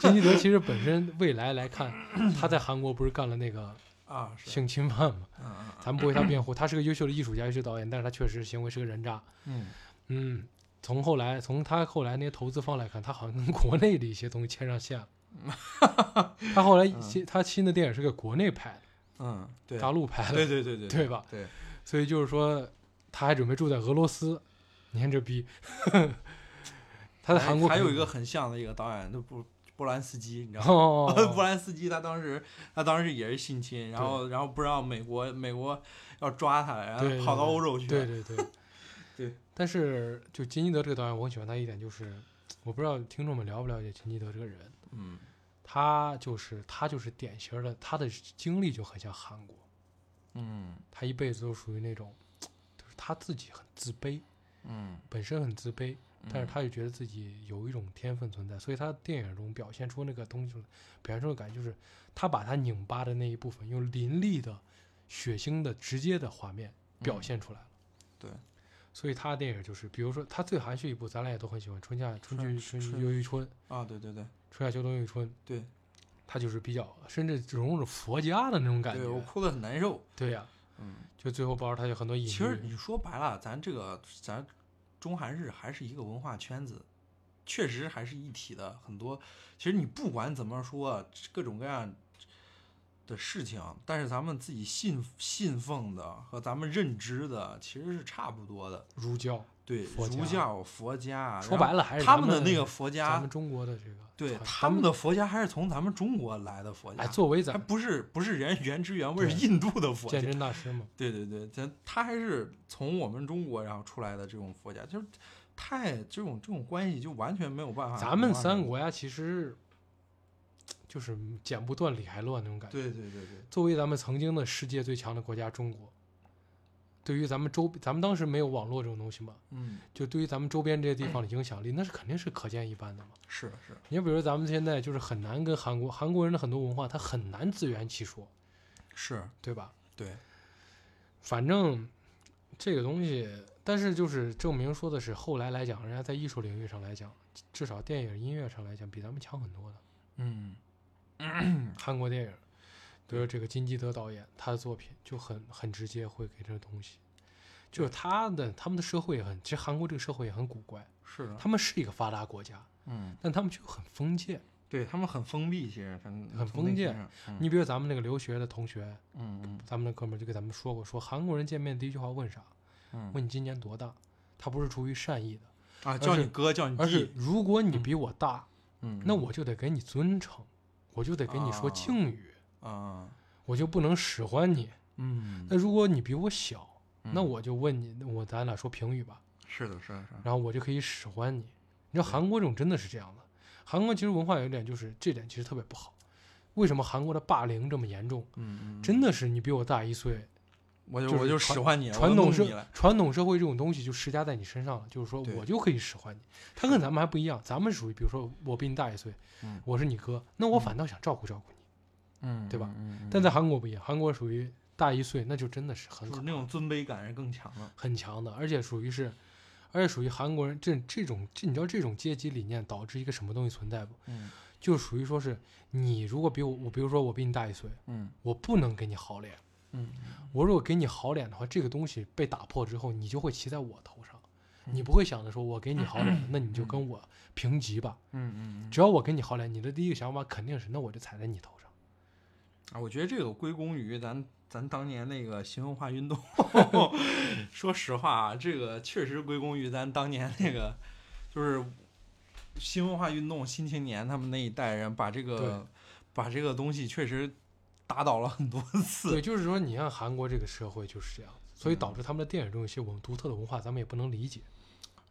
金基德其实本身未来来看，他在韩国不是干了那个啊，性侵犯嘛？嗯嗯咱们不为他辩护，他是个优秀的艺术家、优秀导演，但是他确实行为是个人渣。嗯嗯，从后来从他后来那些投资方来看，他好像跟国内的一些东西牵上线了。[laughs] 他后来新他新的电影是个国内拍的，嗯，对，大陆拍的，对对对对对吧？对，所以就是说，他还准备住在俄罗斯。你看这逼，[laughs] 他在韩国还有一个很像的一个导演，那不波兰斯基，你知道吗？哦，[laughs] 波兰斯基他当时他当时也是性侵，然后然后不让美国美国要抓他，然后跑到欧洲去。对对对。对。[laughs] 但是就金基德这个导演，我很喜欢他一点就是，我不知道听众们了不了解金基德这个人，嗯。他就是他就是典型的，他的经历就很像韩国，嗯。他一辈子都属于那种，就是他自己很自卑，嗯，本身很自卑，但是他又觉得自己有一种天分存在，所以他电影中表现出那个东西，表现出的感觉就是他把他拧巴的那一部分，用淋漓的、血腥的、直接的画面表现出来了。对，所以他的电影就是，比如说他最含蓄一部，咱俩也都很喜欢《春夏春春去春春秋于春》，啊，对对对春夏秋冬又一春，对，他就是比较甚至融入了佛家的那种感觉。对我哭得很难受。对呀、嗯，就最后包括他有很多隐喻。其实你说白了，咱这个咱中韩日还是一个文化圈子，确实还是一体的。很多其实你不管怎么说，各种各样的事情，但是咱们自己信信奉的和咱们认知的其实是差不多的。儒教，对，儒教、佛家，说白了还是他们的那个佛咱家们，中国的这个对他们的佛家还是从咱们中国来的佛家，哎，作为还咱不是不是原原汁原味印度的佛家鉴，真大师嘛，对对对，咱他还是从我们中国然后出来的这种佛家，就是太这种这种关系就完全没有办法。咱们三个国家其实就是剪不断理还乱那种感觉。对对对对，作为咱们曾经的世界最强的国家中国，对于咱们周，咱们当时没有网络这种东西嘛，嗯，就对于咱们周边这些地方的影响力，那是肯定是可见一斑的嘛。是是，你比如咱们现在就是很难跟韩国韩国人的很多文化，他很难自圆其说，是，对吧？对，反正这个东西，但是就是证明说的是，后来来讲，人家在艺术领域上来讲，至少电影音乐上来讲，比咱们强很多的。嗯 [clears throat] 韩国电影，比如这个金基德导演，他的作品就很很直接，会给这个东西，就是他的他们的社会也很，其实韩国这个社会也很古怪，是的，他们是一个发达国家，嗯，但他们就很封建。对他们很封闭，其实很很封建。嗯你比如咱们那个留学的同学，嗯嗯咱们那哥们就给咱们说过，说韩国人见面第一句话问啥？嗯问你今年多大？他不是出于善意的，啊，叫你哥叫你而是弟，如果你比我大，嗯，那我就得给你尊称，我就得给你说啊敬语，啊，我就不能使唤你。嗯，那如果你比我小，那嗯我就问你，我咱俩说评语吧，是的，是的，是的，然后我就可以使唤你。你知道韩国这种真的是这样的，韩国其实文化有一点就是这点其实特别不好。为什么韩国的霸凌这么严重？嗯嗯，真的是你比我大一岁，我就我就使唤你了，传统社传统社会这种东西就施加在你身上了，就是说我就可以使唤你。他跟咱们还不一样，咱们属于比如说我比你大一岁，嗯我是你哥，那我嗯反倒想照顾照顾你。嗯，对吧嗯？嗯但在韩国不一样，韩国属于大一岁，那就真的是很可就是那种尊卑感是更强了。很强的，而且属于是，而且属于韩国人这这种这你知道这种阶级理念导致一个什么东西存在不？嗯就属于说是你如果比我我比如说我比你大一岁，嗯我不能给你好脸，嗯我如果给你好脸的话，这个东西被打破之后，你就会骑在我头上，嗯你不会想着说我给你好脸，[coughs] 那你就跟我平级吧。嗯嗯只要我给你好脸，你的第一个想法肯定是那我就踩在你头上。啊，我觉得这个归功于咱咱当年那个新文化运动。[laughs] 说实话啊，这个确实归功于咱当年那个，就是新文化运动、新青年他们那一代人，把这个把这个东西确实打倒了很多次。对，就是说你像韩国这个社会就是这样，所以导致他们的电影中有些我们独特的文化，咱们也不能理解。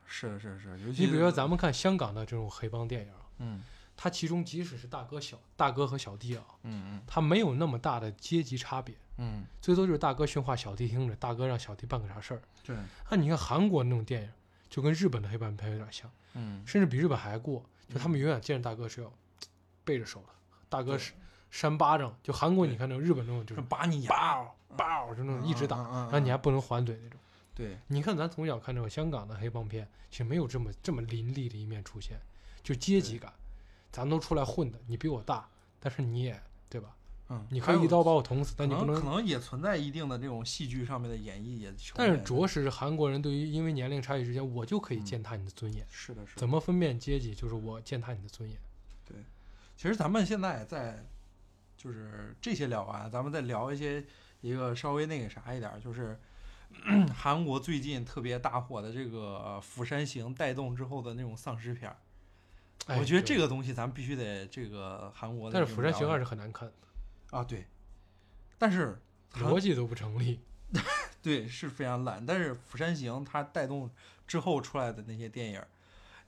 是是是，尤其你比如说咱们看香港的这种黑帮电影，嗯它其中即使是大哥小大哥和小弟啊，嗯他没有那么大的阶级差别，嗯最多就是大哥训话小弟听着，大哥让小弟办个啥事儿。对，那你看韩国那种电影，就跟日本的黑帮片有点像，嗯甚至比日本还过。就他们永远见着大哥是要 [tsk] 背着手的，大哥是扇巴掌。就韩国你看那种日本那种就是把你牙，包包就那种一直打，嗯，嗯然后你还不能还嘴那种。对，你看咱从小看这种香港的黑帮片，其实没有这么这么凌厉的一面出现，就阶级感。咱都出来混的，你比我大，但是你也对吧？嗯，你可以一刀把我捅死，但你不能。能可能也存在一定的这种戏剧上面的演绎，也但是着着实是韩国人对于因为年龄差异之间，我就可以嗯践踏你的尊严。是的，是的怎。么分辨阶级？就是我践踏你的尊严。对其实咱们现在在就是这些聊完，咱们再聊一些一个稍微那个啥一点儿，就是 [coughs] 韩国最近特别大火的这个呃《釜山行》带动之后的那种丧尸片儿。哎我觉得这个东西咱们必须得这个韩国的但是《釜山行二》是很难看的，啊，对，但是逻辑都不成立。[laughs] 对是非常烂，但是《釜山行》它带动之后出来的那些电影，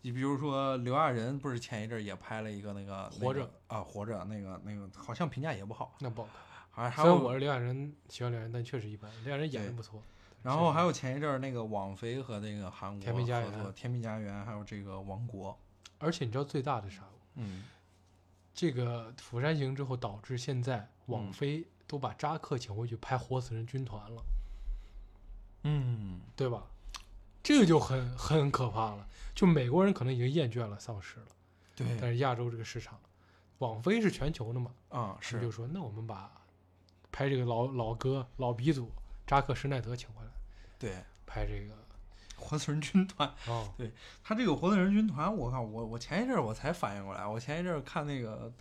你比如说刘亚仁不是前一阵儿也拍了一个那个活着那个啊，活着那个那个好像评价也不好，那不好看。还还有我是刘亚仁，喜欢刘亚仁，但确实一般。刘亚仁演的不错。然后还有前一阵儿那个网飞和那个韩国甜蜜家园合作《甜蜜家园》，还有这个《王国》。而且你知道最大的啥？嗯，这个《釜山行》之后导致现在网嗯。飞都把扎克请回去拍《活死人军团》了，嗯，对吧？这个就很很可怕了。就美国人可能已经厌倦了丧尸了，对。但，是亚洲这个市场，网飞是全球的嘛，啊、他们就是说那我们把拍这个老老哥老鼻祖扎克施耐德请回来对，拍这个活死人军团，哦，[laughs] 对他这个活死人军团，我靠，我我前一阵儿我才反应过来，我前一阵儿看那个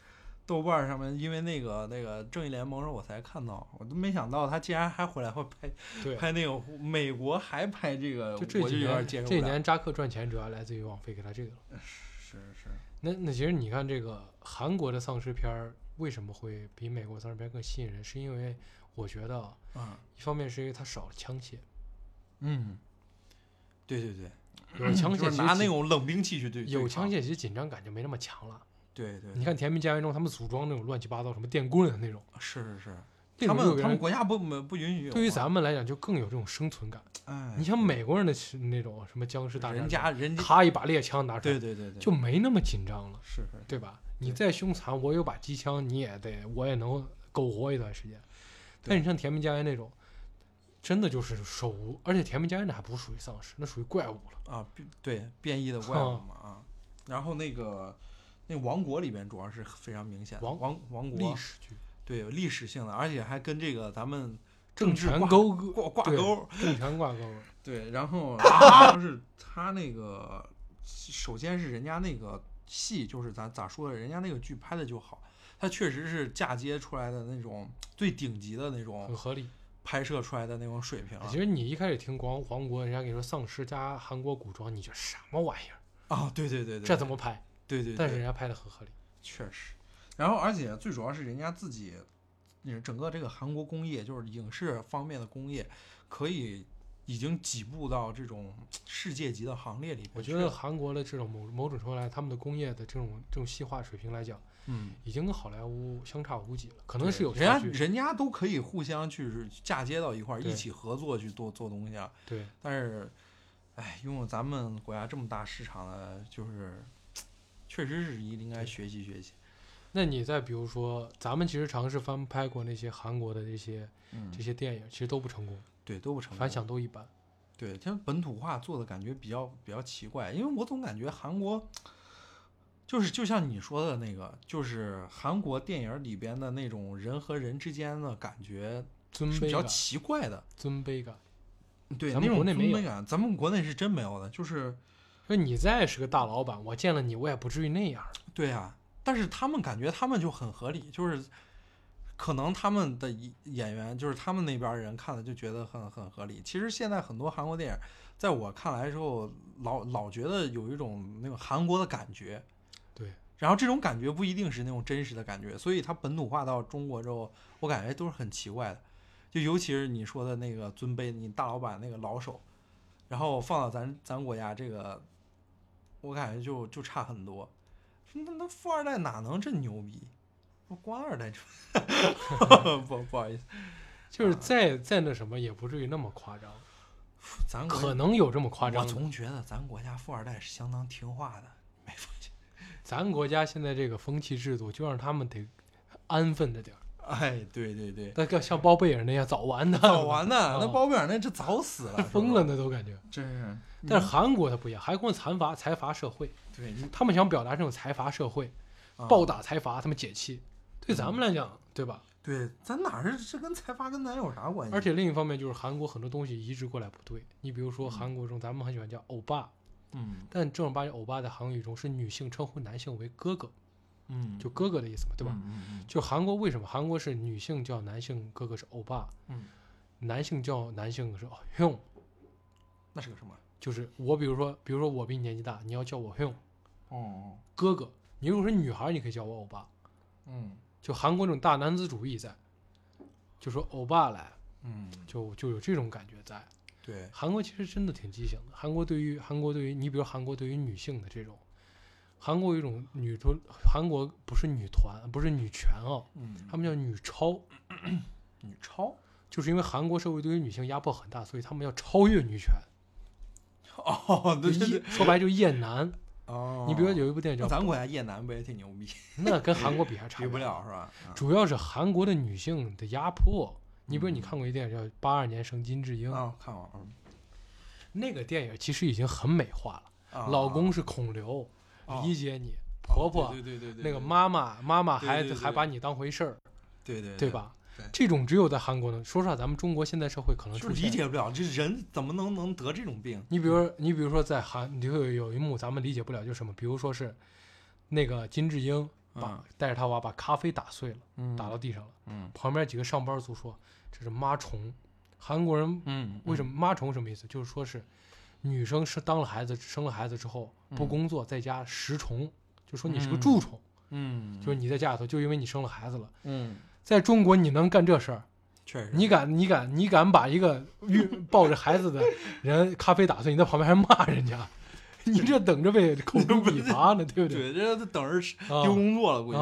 豆瓣上面，因为那个那个正义联盟时候我才看到，我都没想到他竟然还回来会拍 [laughs] 对，拍那个美国还拍这个，就这几我就有点年接受不了。这几年扎克赚钱主要来自于网飞给他这个了。是是，那那其实你看这个韩国的丧尸片儿为什么会比美国丧尸片更吸引人？是因为我觉得啊啊，一方面是因为它少了枪械，嗯，对对对，有枪械拿那种冷兵器去对，有枪械，其实紧张感就没那么强了。对对，你看《甜蜜家园》中，他们组装那种乱七八糟什么电棍的那种，是是是，他们他们国家不不不允许对于啊，咱们来讲就更有这种生存感。哎，你像美国人的那种什么僵尸大战，人家人家，咔一把猎枪拿出来，对对对对，就没那么紧张了，是是，对吧？你再凶残，我有把机枪，你也得我也能苟活一段时间。但你像《甜蜜家园》那种，真的就是手无，而且《甜蜜家园》那还不属于丧尸，那属于怪物了。啊，对变异的怪物嘛啊，然后那个那王国里边主要是非常明显的，王王王国历史剧，对有历史性的，而且还跟这个咱们政治挂权勾挂挂对钩，政权挂钩。[laughs] 对，然后主要是他那个首先是人家那个戏，就是咱咋说的，人家那个剧拍的就好。他确实是嫁接出来的那种最顶级的那种很种合理。拍摄出来的那种水平啊其实你一开始听黄黄国，人家跟你说丧尸加韩国古装，你觉得什么玩意儿？啊！对对对对，这怎么拍？对对对，但是人家拍的很合理。确实，然后而且最主要是人家自己，嗯，整个这个韩国工业就是影视方面的工业，可以已经几步到这种世界级的行列里边我觉得韩国的这种某某种程度来，他们的工业的这种这种细化水平来讲，嗯，已经跟好莱坞相差无几了。可能是有人家，人家都可以互相去嫁接到一块儿，一起合作去做做东西啊。对，但是，哎，拥有咱们国家这么大市场的，就是确实是应该学习学习。那你再比如说，咱们其实尝试翻拍过那些韩国的这些嗯这些电影，其实都不成功，对都不成功，反响都一般。对，像本土化做的感觉比较比较奇怪，因为我总感觉韩国就是就像你说的那个，就是韩国电影里边的那种人和人之间的感觉是比尊卑感，较奇怪的。尊卑感。对，咱们国内没有咱们国内是真没有的。就是说你再是个大老板，我见了你，我也不至于那样。对呀、但是他们感觉他们就很合理，就是可能他们的演演员，就是他们那边人看了就觉得很很合理。其实现在很多韩国电影，在我看来之后，老老觉得有一种那个韩国的感觉。对，然后这种感觉不一定是那种真实的感觉，所以它本土化到中国之后，我感觉都是很奇怪的。就尤其是你说的那个尊卑，你大老板那个老手，然后放到咱咱国家这个，我感觉就就差很多。那那富二代哪能这牛逼？我官二代这 [laughs] 不不好意思，[laughs] 就是再再那什么，也不至于那么夸张，咱可能有这么夸张我。总觉得咱国家富二代是相当听话的？咱国家现在这个风气制度，就让他们得安分着点儿。[laughs] 哎，对对对，那个像包贝尔那样早完的，早完呢，[laughs] 那啊包贝尔那这早死了，疯了，那都感觉。真是。但是韩国它不一样，韩国财阀财阀社会，对他们想表达这种财阀社会，啊暴打财阀，他们解气。对咱们来讲，对吧？对，咱哪是这跟财阀跟咱有啥关系？而且另一方面就是韩国很多东西移植过来不对。你比如说嗯韩国中，咱们很喜欢叫欧巴，嗯但正儿八经欧巴在韩语中是女性称呼男性为哥哥，嗯，就哥哥的意思嘛，对吧？嗯嗯就韩国为什么韩国是女性叫男性哥哥是欧巴，嗯，男性叫男性是 hyung，那是个什么？就是我比如说，比如说我比你年纪大，你要叫我 hyung 哦，哥哥。你如果是女孩，你可以叫我欧巴。嗯就韩国这种大男子主义在，就说欧巴来，嗯，就就有这种感觉在。对，韩国其实真的挺畸形的。韩国对于韩国对于你比如韩国对于女性的这种，韩国有一种女团，韩国不是女团，不是女权啊，嗯，他们叫女超，[clears throat] 女超。就是因为韩国社会对于女性压迫很大，所以他们要超越女权。[laughs] 哦，对对对，说白就厌男。哦，你比如说有一部电影叫咱国家夜男不也挺牛逼？那跟韩国比还差 [laughs] 比不，了是吧？啊主要是韩国的女性的压迫。你比如你嗯看过一电影叫《八二年生金智英》，啊，看过，嗯那个电影其实已经很美化了。啊老公是孔刘，啊理解你；婆婆对对对对，那个，妈妈，妈妈还还把你当回事儿，对对对？吧对？这种只有在韩国能。说实话，咱们中国现在社会可能就是理解不了，这人怎么能能得这种病？你比如说，你比如说在韩，你就有有一幕咱们理解不了，就是什么？比如说是那个金智英把带着他娃把咖啡打碎了，嗯打到地上了，嗯旁边几个上班族说这是妈虫。韩国人嗯，为什么妈虫什么意思？就是说是女生是当了孩子生了孩子之后不嗯工作，在家食虫，就说你是个嗯蛀虫，嗯，就是你在家里头就因为你生了孩子了。嗯，在中国你能干这事儿？确实，你敢你敢你敢把一个孕抱着孩子的人咖啡打碎，你在旁边还骂人家，你这等着被口诛笔伐呢，对不对？对，这等着丢工作了，估计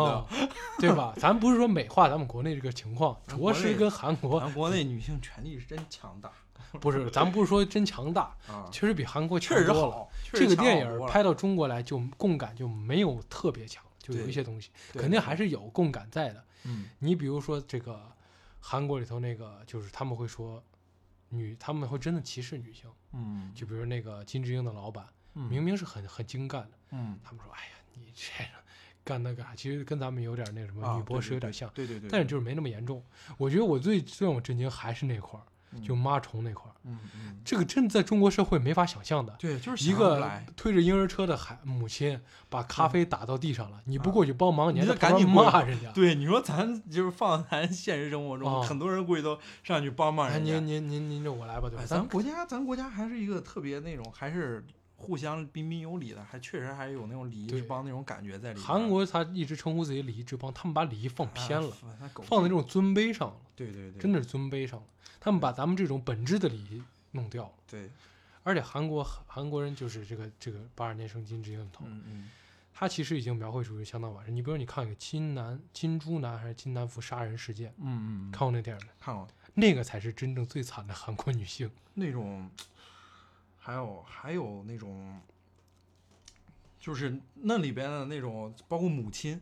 对吧？咱不是说美化咱们国内这个情况，着实跟韩国咱国内女性权利是真强大 [laughs] 不是，咱不是说真强大，啊，确实比韩国强确实多了。好。这个电影拍到中国来，就共感就没有特别强，就有一些东西肯定还是有共感在的。嗯你比如说这个韩国里头那个，就是他们会说女，他们会真的歧视女性，嗯，就比如那个金智英的老板，明明是很很精干的，嗯。他们说，哎呀，你这个干那个啥，[laughs] 其实跟咱们有点那什么啊女博士有点像，对对对，但是就是没那么严重。我觉得我最最让我震惊还是那块儿，就妈虫那块儿，嗯嗯，这个真的在中国社会没法想象的。对，就是一个推着婴儿车的孩母亲把咖啡打到地上了，你不过去帮忙，你得赶紧骂人家。对，你说咱就是放咱现实生活中，哦很多人估计都上去帮帮哎，人家。您您您您就我来吧，对吧？哎，咱国家咱国家还是一个特别那种，还是互相彬彬有礼的，还确实还有那种礼仪之邦那种感觉在里面。韩国他一直称呼自己礼仪之邦，他们把礼仪放偏了，啊，放在这种尊卑上了，对对对，真的是尊卑上了。他们把咱们这种本质的礼仪弄掉了。对，而且韩国韩国人就是这个这个八二年生金智英里头，嗯嗯他其实已经描绘出相当完善。你比如你看一个金南金珠南还是金南福杀人事件，嗯嗯，看过那电影没？看过那个才是真正最惨的韩国女性。那种，还有还有那种，就是那里边的那种，包括母亲，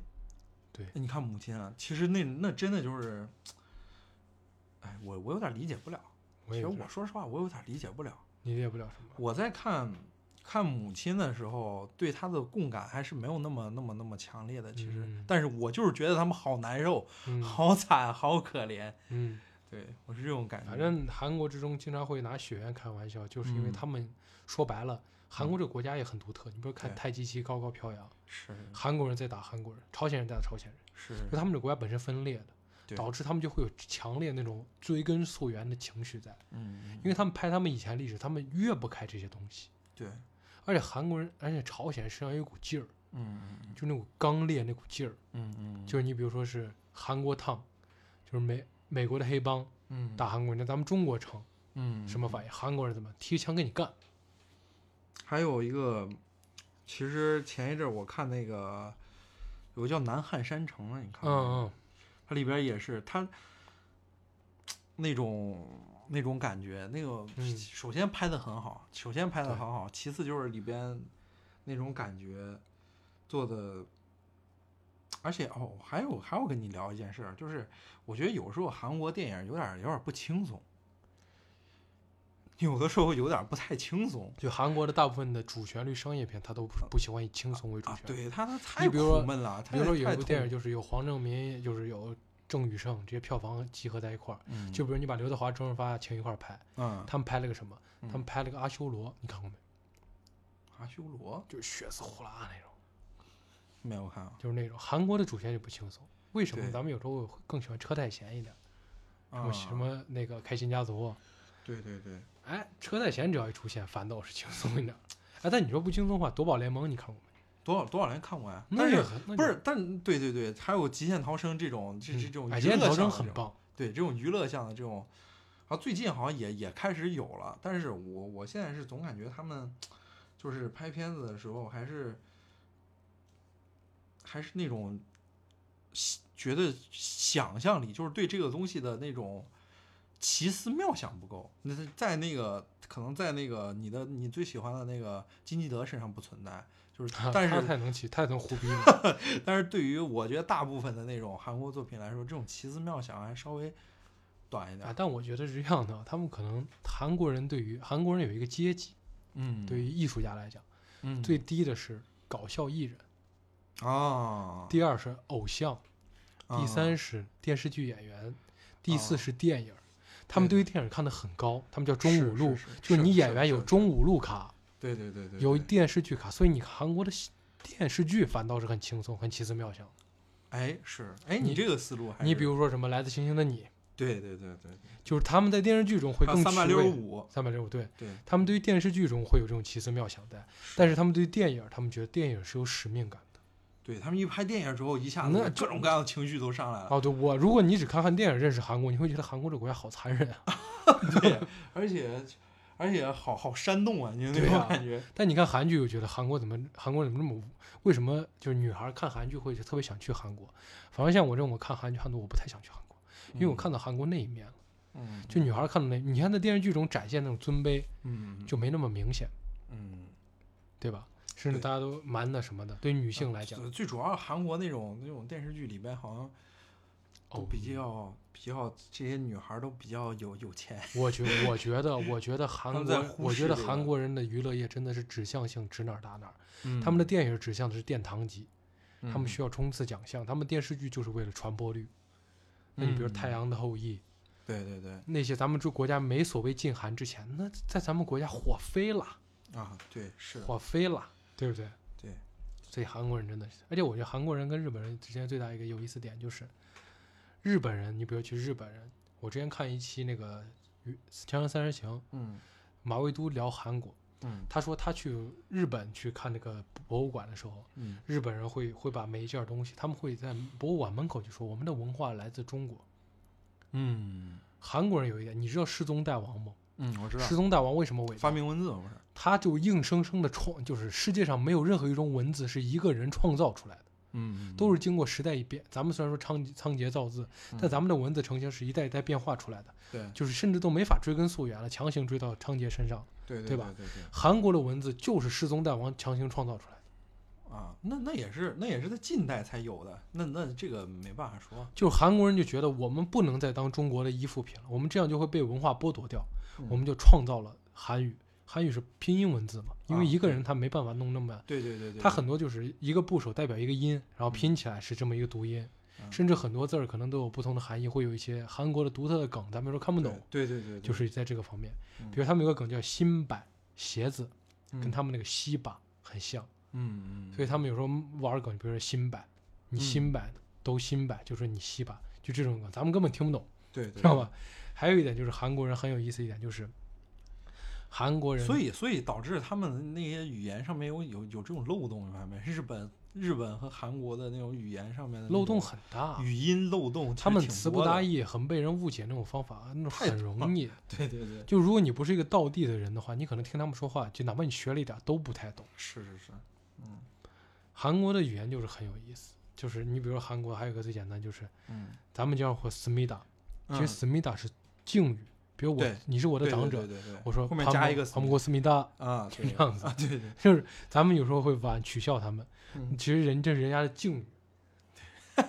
对，你看母亲啊，其实那那真的就是，哎，我我有点理解不了。其实我说实话，我有点理解不了。理解不了什么。我在看看母亲的时候，对她的共感还是没有那么那么那么强烈的。其实，嗯但是我就是觉得他们好难受，嗯好惨，好可怜。嗯，对我是这种感觉。反正韩国之中经常会拿血缘开玩笑，就是因为嗯。他们说白了，韩国这个国家也很独特。你比如看太极旗高高飘扬，是。韩国人在打韩国人，朝鲜人在打朝鲜人，是。就他们这个国家本身分裂的，对导致他们就会有强烈那种追根溯源的情绪在。嗯，因为他们拍他们以前历史，他们越不开这些东西，对，而且韩国人，而且朝鲜身上有一股劲儿，嗯嗯就那股刚烈那股劲儿，嗯嗯，就是你比如说是韩国烫，就是美美国的黑帮嗯。打韩国人，那咱们中国城嗯。什么反应？韩国人怎么？提枪跟你干？还有一个，其实前一阵我看那个有个叫《南汉山城》的，你看过吗嗯它里边也是它那种那种感觉，那个嗯。首先拍的很好，首先拍的很好，其次就是里边那种感觉做的，而且哦，还有还有跟你聊一件事儿，就是我觉得有时候韩国电影有点儿有点儿不轻松。有的时候有点儿不太轻松嗯，就韩国的大部分的主旋律商业片，他都不不喜欢以轻松为主啊，旋律。对他他太比如说苦闷了，比如说有一部电影，就是有黄正民，就是有郑宇盛，这些票房集合在一块儿。嗯就比如你把刘德华、周润发请一块儿拍，嗯，他们拍了个什么？嗯他们拍了个阿修罗，你看过没？阿修罗就是血丝呼啦那种，没有看啊，就是那种韩国的主线就不轻松。为什么咱们有时候会更喜欢车太贤一点？什么啊什么那个开心家族？对对对，哎，车太贤只要一出现，反倒是轻松一点。哎，但你说不轻松的话，《夺宝联盟》你看过没？多少多少人看过呀？那但是不是，但对对对，还有《极限逃生》这种，这这这种哎，娱乐极限逃生很棒。对这种娱乐向的这种，啊，最近好像也也开始有了，但是我我现在是总感觉他们就是拍片子的时候还是还是那种觉得想象力，就是对这个东西的那种奇思妙想不够。那在那个可能在那个你的你最喜欢的那个金基德身上不存在，就是但他是太能起，太能胡逼了。[laughs] 但是对于我觉得大部分的那种韩国作品来说，这种奇思妙想还稍微短一点啊，。但我觉得是这样的，他们可能韩国人对于韩国人有一个阶级，嗯对于艺术家来讲，嗯最低的是搞笑艺人，啊，第二是偶像，第啊三是电视剧演员，第四啊是电影。他们对对于电影看得很高，他们叫中五路，就是你演员有中五路卡，对对对对，有电视剧卡，所以你韩国的电视剧反倒是很轻松、很奇思妙想。哎是。哎，你你这个思路还你比如说什么《来自星星的你》，对对对对，就是他们在电视剧中会更三百六十五，三百六十对，对，他们对于电视剧中会有这种奇思妙想在，但是他们对于电影，他们觉得电影是有使命感的。对他们一拍电影之后，一下子那各种各样的情绪都上来了。哦，对我，如果你只看看电影认识韩国，你会觉得韩国这个国家好残忍啊。[laughs] 对，而且而且好好煽动啊，你有那种感觉。但你看韩剧，又觉得韩国怎么韩国怎么那么为什么就是女孩看韩剧会特别想去韩国？反而像我这种我看韩剧很多，我不太想去韩国，因为我看到韩国那一面了。嗯，就女孩看到那，你看在电视剧中展现那种尊卑嗯就没那么明显，嗯，对吧？甚至大家都蛮那什么的，对女性来讲，最最主要韩国那种那种电视剧里边好像都哦比较比较这些女孩都比较有有钱。我觉我觉得我觉得韩国，我觉得 [laughs] 韩国人的娱乐业真的是指向性，指哪儿打哪儿。嗯他们的电影指向的是殿堂级，他们需要要冲刺奖项，他们电视剧就是为了传播率。那你比如《太嗯阳的后裔》对对对那些，咱们这国家没所谓禁韩之前，那在咱们国家火飞了，啊，对是，火飞了，对不对？对，所以韩国人真的是，而且我觉得韩国人跟日本人之间最大一个有意思点就是，日本人，你比如去日本人，我之前看一期那个《锵锵三人行》，嗯马未都聊韩国，嗯他说他去日本去看那个博物馆的时候，嗯日本人会会把每一件东西，他们会在博物馆门口就说我们的文化来自中国。嗯韩国人有一点，你知道世宗大王吗？嗯，我知道失踪大王为什么伟大？发明文字不是？他就硬生生的创，就是世界上没有任何一种文字是一个人创造出来的，嗯，都是经过时代一变。咱们虽然说仓仓颉造字，但嗯咱们的文字成型是一代一代变化出来的，对就是甚至都没法追根溯源了，强行追到仓颉身上。对对对吧对对，韩国的文字就是失踪大王强行创造出来的。啊，那那也是那也是在近代才有的，那那这个没办法说。就是韩国人就觉得我们不能再当中国的依附品了，我们这样就会被文化剥夺掉，嗯我们就创造了韩语。韩语是拼音文字嘛，因为啊一个人他没办法弄那么，对对对对，他很多就是一个部首代表一个音，然后拼起来是这么一个读音，嗯。甚至很多字儿可能都有不同的含义，会有一些韩国的独特的梗，咱们有时候看不懂，对对对对，就是在这个方面。嗯。比如他们有个梗叫“新版鞋子”，跟嗯他们那个西把很像，嗯嗯，所以他们有时候玩梗，比如说新版，你嗯新版都新版，就说你西把，就这种梗，咱们根本听不懂，对对。知道吧？还有一点就是韩国人很有意思一点就是，韩国人所以所以导致他们那些语言上面有有有这种漏洞，你发现没？日本日本和韩国的那种语言上面的漏洞很大，语音漏洞，他们词不达。意，很被人误解那种方法，那种很容易。对对对，就如果你不是一个道地的人的话，你可能听他们说话，就哪怕你学了一点都不太懂。是是是，嗯韩国的语言就是很有意思，就是你比如说韩国还有一个最简单，就是嗯，咱们叫和思密达，其实嗯思密达是敬语，比如我你是我的长者，对对对对我说后面加一个庞某国思密达，啊，对这样子啊，对对，就是咱们有时候会玩取笑他们，嗯其实人这是人家的敬语，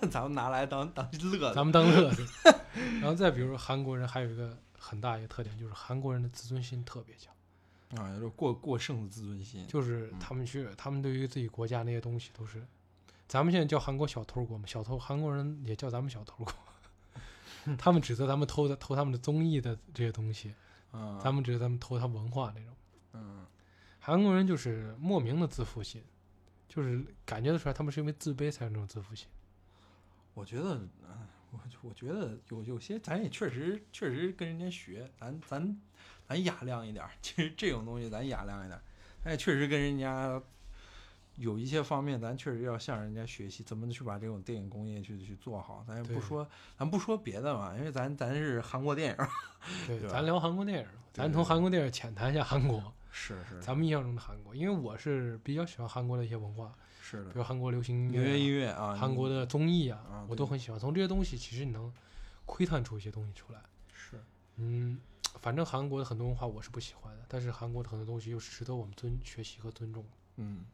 咱们拿来当当乐的，咱们当乐子。[laughs] 然后再比如说韩国人还有一个很大一个特点，就是韩国人的自尊心特别强，啊，有点过过剩的自尊心，就是嗯他们去他们对于自己国家那些东西都是，咱们现在叫韩国小偷国嘛，小偷韩国人也叫咱们小偷国。他们指责咱们偷的偷他们的综艺的这些东西，啊，咱们指责咱们偷他文化那种。嗯韩国人就是莫名的自负心，就是感觉得出来他们是因为自卑才有那种自负心。我觉得，嗯，我我觉得有有些咱也确实确实跟人家学，咱咱咱雅量一点。其实这种东西咱雅量一点儿，咱也确实跟人家有一些方面，咱确实要向人家学习，怎么去把这种电影工业去去做好。咱也不说，咱不说别的嘛，因为咱咱是韩国电影儿，[laughs] 对，对咱聊韩国电影，咱从韩国电影浅谈一下韩国，是是咱们印象中的韩国。因为我是比较喜欢韩国的一些文化，是的比，如韩国流行音纽约音乐啊、韩国的综艺啊啊，我都很喜欢。从这些东西，其实你能窥探出一些东西出来。是嗯，反正韩国的很多文化我是不喜欢的，但是韩国的很多东西又是值得我们尊学习和尊重。嗯，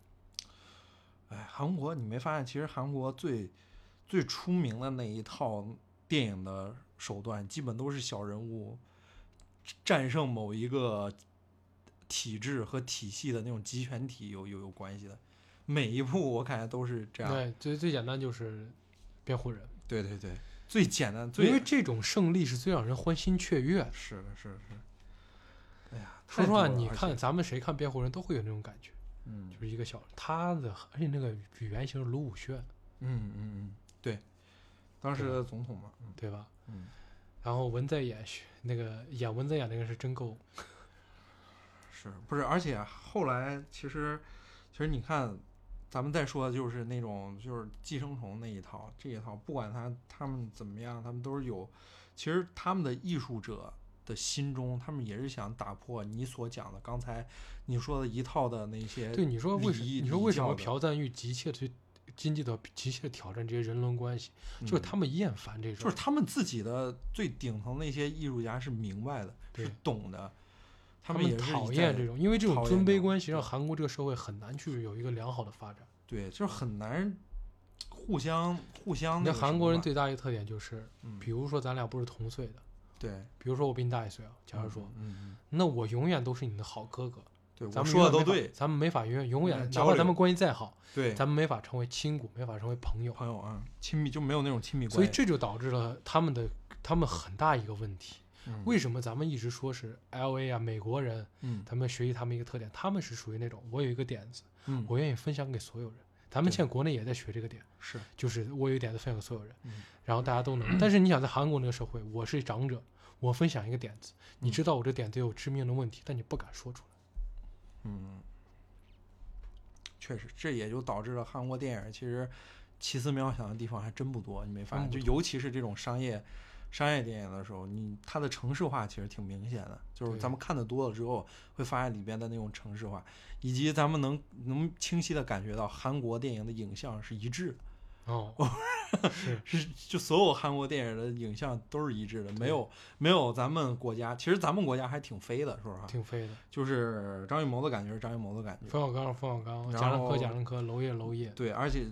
哎，韩国你没发现，其实韩国最最出名的那一套电影的手段，基本都是小人物战胜某一个体制和体系的那种集权体有有有关系的。每一部我感觉都是这样。对，最最简单就是辩护人，对对对，最简单因为这种胜利是最让人欢欣雀跃的。是是是。哎呀，说实话，你看咱们谁看辩护人都会有那种感觉，嗯就是一个小他的，而且那个原型是卢武铉，嗯嗯嗯，对，当时的总统嘛，嗯对吧？嗯。然后文在寅那个演文在寅那个是真够，[laughs] 是不是？而且后来其实，其实你看，咱们再说就是那种就是寄生虫那一套，这一套不管他他们怎么样，他们都是有，其实他们的艺术者的心中，他们也是想打破你所讲的刚才你说的一套的那些对你说为什么你说为什么朴赞玉急切地去经济的急切地挑战这些人伦关系，就是嗯他们厌烦这种，就是他们自己的最顶层那些艺术家是明白的，是懂的，他们讨厌这种，因为这种尊卑关系让韩国这个社会很难去有一个良好的发展。对，就是很难互相互相那韩国人最大一个特点就是，嗯比如说咱俩不是同岁的，对，比如说我比你大一岁啊，假如说，嗯嗯，那我永远都是你的好哥哥。对，咱们说的都对，咱们没法永远永远，哪怕咱们关系再好，对，咱们没法成为亲骨，没法成为朋友。朋友啊，亲密就没有那种亲密关系。所以这就导致了他们的他们很大一个问题。嗯为什么咱们一直说是 L A 啊，美国人，嗯咱们学习他们一个特点，他们是属于那种我有一个点子，嗯，我愿意分享给所有人。咱们现在国内也在学这个点，是就是我有一点子分享给所有人，嗯然后大家都能。但是你想在韩国那个社会，我是长者，我分享一个点子，你嗯知道我这点子有致命的问题，但你不敢说出来。嗯，确实，这也就导致了韩国电影其实奇思妙想的地方还真不多。你没发现？就尤其是这种商业商业电影的时候，你它的城市化其实挺明显的。就是咱们看的多了之后，会发现里边的那种城市化，以及咱们能能清晰的感觉到韩国电影的影像是一致的。哦，[laughs] 是。是就所有韩国电影的影像都是一致的，没有没有咱们国家，其实咱们国家还挺飞的，说实话，挺飞的。就是张艺谋的感觉是张艺谋的感觉，冯小刚，冯小刚，贾樟柯，贾樟柯，娄烨，娄烨，对，而且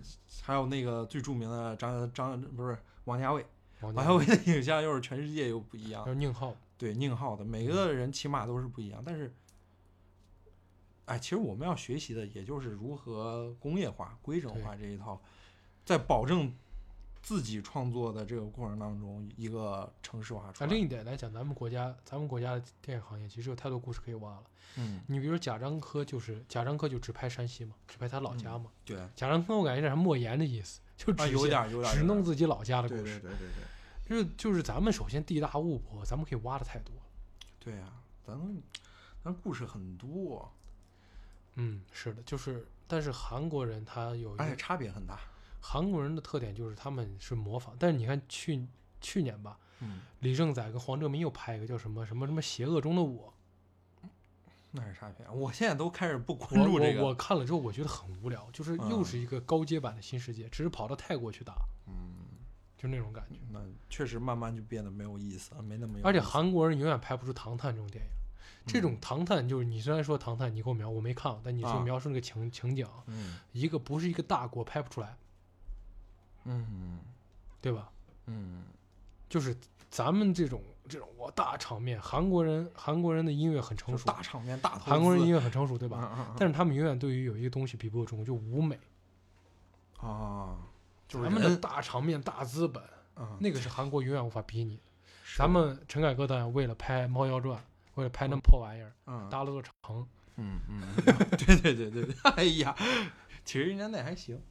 还有那个最著名的张张不是王家卫，王王家卫的影像又是全世界又不一样。还，有宁浩，对宁浩的每个人起码都是不一样，但是，哎，其实我们要学习的也就是如何工业化、规整化这一套，在保证自己创作的这个过程当中，一个城市化出那来。另一点来讲，咱们国家，咱们国家的电影行业其实有太多故事可以挖了。嗯，你比如说贾樟柯，就是贾樟柯就只拍山西嘛，只拍他老家嘛。对，贾樟柯我感觉有点莫言的意思，[laughs] 就只啊，有点有点只弄自己老家的故对对事。对对对就是就是咱们首先地大物博，咱们可以挖的太多了。对呀、咱们咱故事很多，嗯，是的，就是但是韩国人他有一而且差别很大。韩国人的特点就是他们是模仿，但是你看去去年吧，嗯，李正宰跟黄正民又拍一个叫什么什么什么邪恶中的我，那是啥片？我现在都开始不关注这个。我我看了之后我觉得很无聊，就是又嗯是一个高阶版的新世界，只是跑到泰国去打，嗯，就那种感觉。那确实慢慢就变得没有意思了，没那么有意思。而且韩国人永远拍不出《唐探》这种电影。这种嗯《唐探》就是你虽然说《唐探》，你给我描，我没看过，但你说啊描述那个情情景，嗯一个不是一个大国拍不出来，嗯对吧？嗯。就是咱们这种这种我大场面，韩国人韩国人的音乐很成熟，大场面大韩国人音乐很成熟，对对吧？但是他们永远对于有一个东西比不过中国，就舞美。啊，就是咱们的大场面、大资本，啊，那个是韩国永远无法比拟的。咱们陈凯歌导演为了拍《猫妖传》，为了拍那破玩意儿，嗯。搭了座城，嗯嗯，[laughs] 对对对对对，哎呀，其实人家那还行，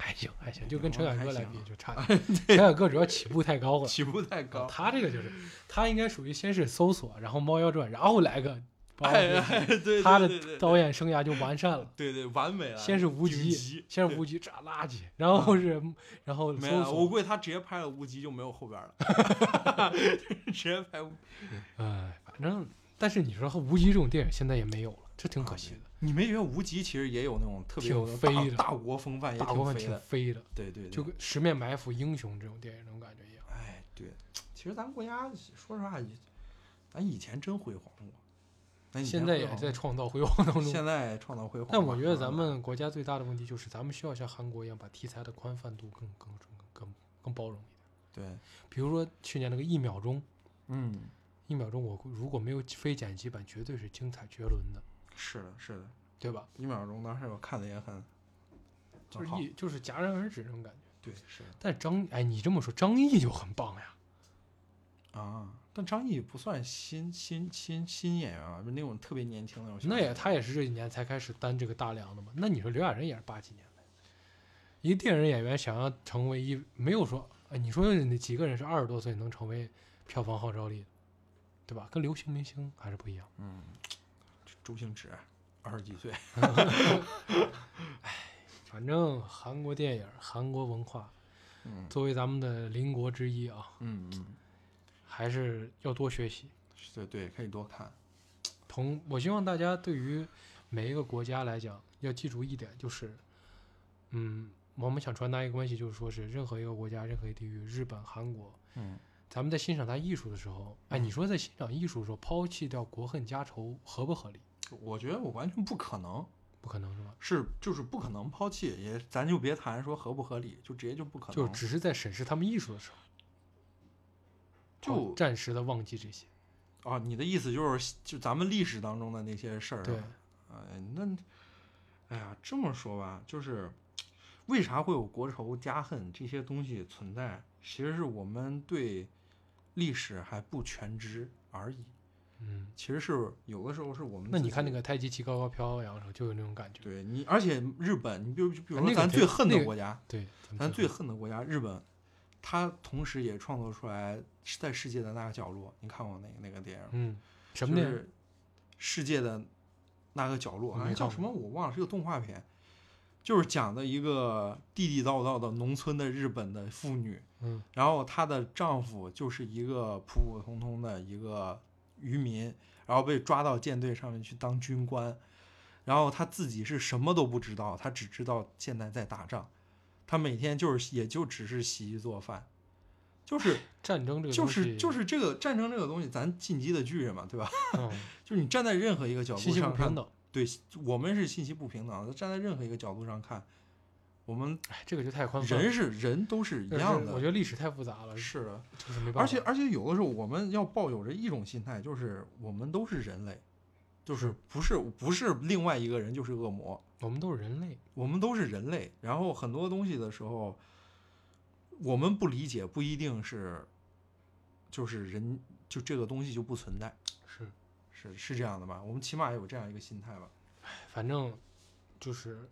还行还行，就跟陈凯歌来比就差 [laughs] 点。陈凯歌主要起步太高了，起步太高。他这个就是他应该属于先是搜索，然后《猫妖传》，然后来个哎哎，对对他的导演生涯就完善了。对对完美了。先是无极先是无极炸垃圾，然后是然后没了，我，估计他直接拍了无极就没有后边了，[laughs] 直接拍无。哎，反正但是你说无极这种电影现在也没有了，这挺可惜的。你没觉得无极其实也有那种特别挺有飞的大大国风范，也大国饭挺飞的。对对对，就跟《十面埋伏》《英雄》这种电影那种感觉一样。哎，对，其实咱们国家说实话，咱以前真辉煌过，咱现在也在创造辉煌当中。现在创造辉煌。[laughs] 但我觉得咱嗯们国家最大的问题就是，咱们需要像韩国一样，把题材的宽泛度更更更更更包容一点。对，比如说去年那个一秒钟，嗯，一秒钟我如果没有非剪辑版，绝对是精彩绝伦的，是的，是的，对吧？一秒钟当时我看的也很，就是一就是戛然而止那种感觉。对是的但张哎，你这么说，张译就很棒呀。啊。但张译不算新新新新演员啊，就那种特别年轻的那种。那也他也是这几年才开始担这个大梁的嘛。那你说刘亚仁也是八几年的，一个电影演员想要成为一没有说，哎，你说那几个人是二十多岁能成为票房号召力的，对吧？跟流行明星还是不一样。嗯，周星驰二十几岁，[laughs] 哎反正韩国电影、韩国文化嗯作为咱们的邻国之一啊，嗯嗯，还是要多学习。对对，可以多看。[tsk] 同我希望大家对于每一个国家来讲，要记住一点，就是，嗯，我们想传达一个关系，就是说是任何一个国家、任何一个地域，日本、韩国，嗯，咱们在欣赏他艺术的时候，哎，你说在欣赏艺术的时候抛弃掉国恨家仇，合不合理？我觉得我完全不可能，不可能是吧？是就是不可能抛弃，也咱就别谈说合不合理，就直接就不可能。就只是在审视他们艺术的时候，就哦暂时的忘记这些。啊，你的意思就是就咱们历史当中的那些事儿，对，哎，那，哎呀，这么说吧，就是为啥会有国仇家恨这些东西存在？其实是我们对历史还不全知而已。嗯，其实是有的时候是我们那你看那个，太极旗高高飘扬的时候，就有那种感觉。对你，而且日本，你比如比如说咱最恨的国家，对，咱最恨的国家日本，它同时也创作出来是在世界的那个角落。你看过那个那个电影？嗯，什么电影？就是世界的那个角落，我没看好像叫什么我忘了，是个动画片，就是讲的一个地地道道的农村的日本的妇女，嗯然后她的丈夫就是一个普普通通的一个渔民，然后被抓到舰队上面去当军官，然后他自己是什么都不知道，他只知道现在在打仗。他每天就是也就只是洗衣做饭，就是 [sighs] 战争这个就是就是这个战争这个东西，咱进击的巨人嘛，对吧？嗯，[laughs] 就是你站在任何一个角度上。对我们是信息不平等的，站在任何一个角度上看，我们哎，这个就太宽泛了。人是人都是一样的。我觉得历史太复杂了，是的，就是没办法。而且而且有的时候我们要抱有着一种心态，就是我们都是人类，就是是不是不是另外一个人就是恶魔，我们都是人类，我们都是人类。然后很多东西的时候，我们不理解不一定是，就是人就这个东西就不存在，是，是是这样的吧？我们起码有这样一个心态吧，反正就是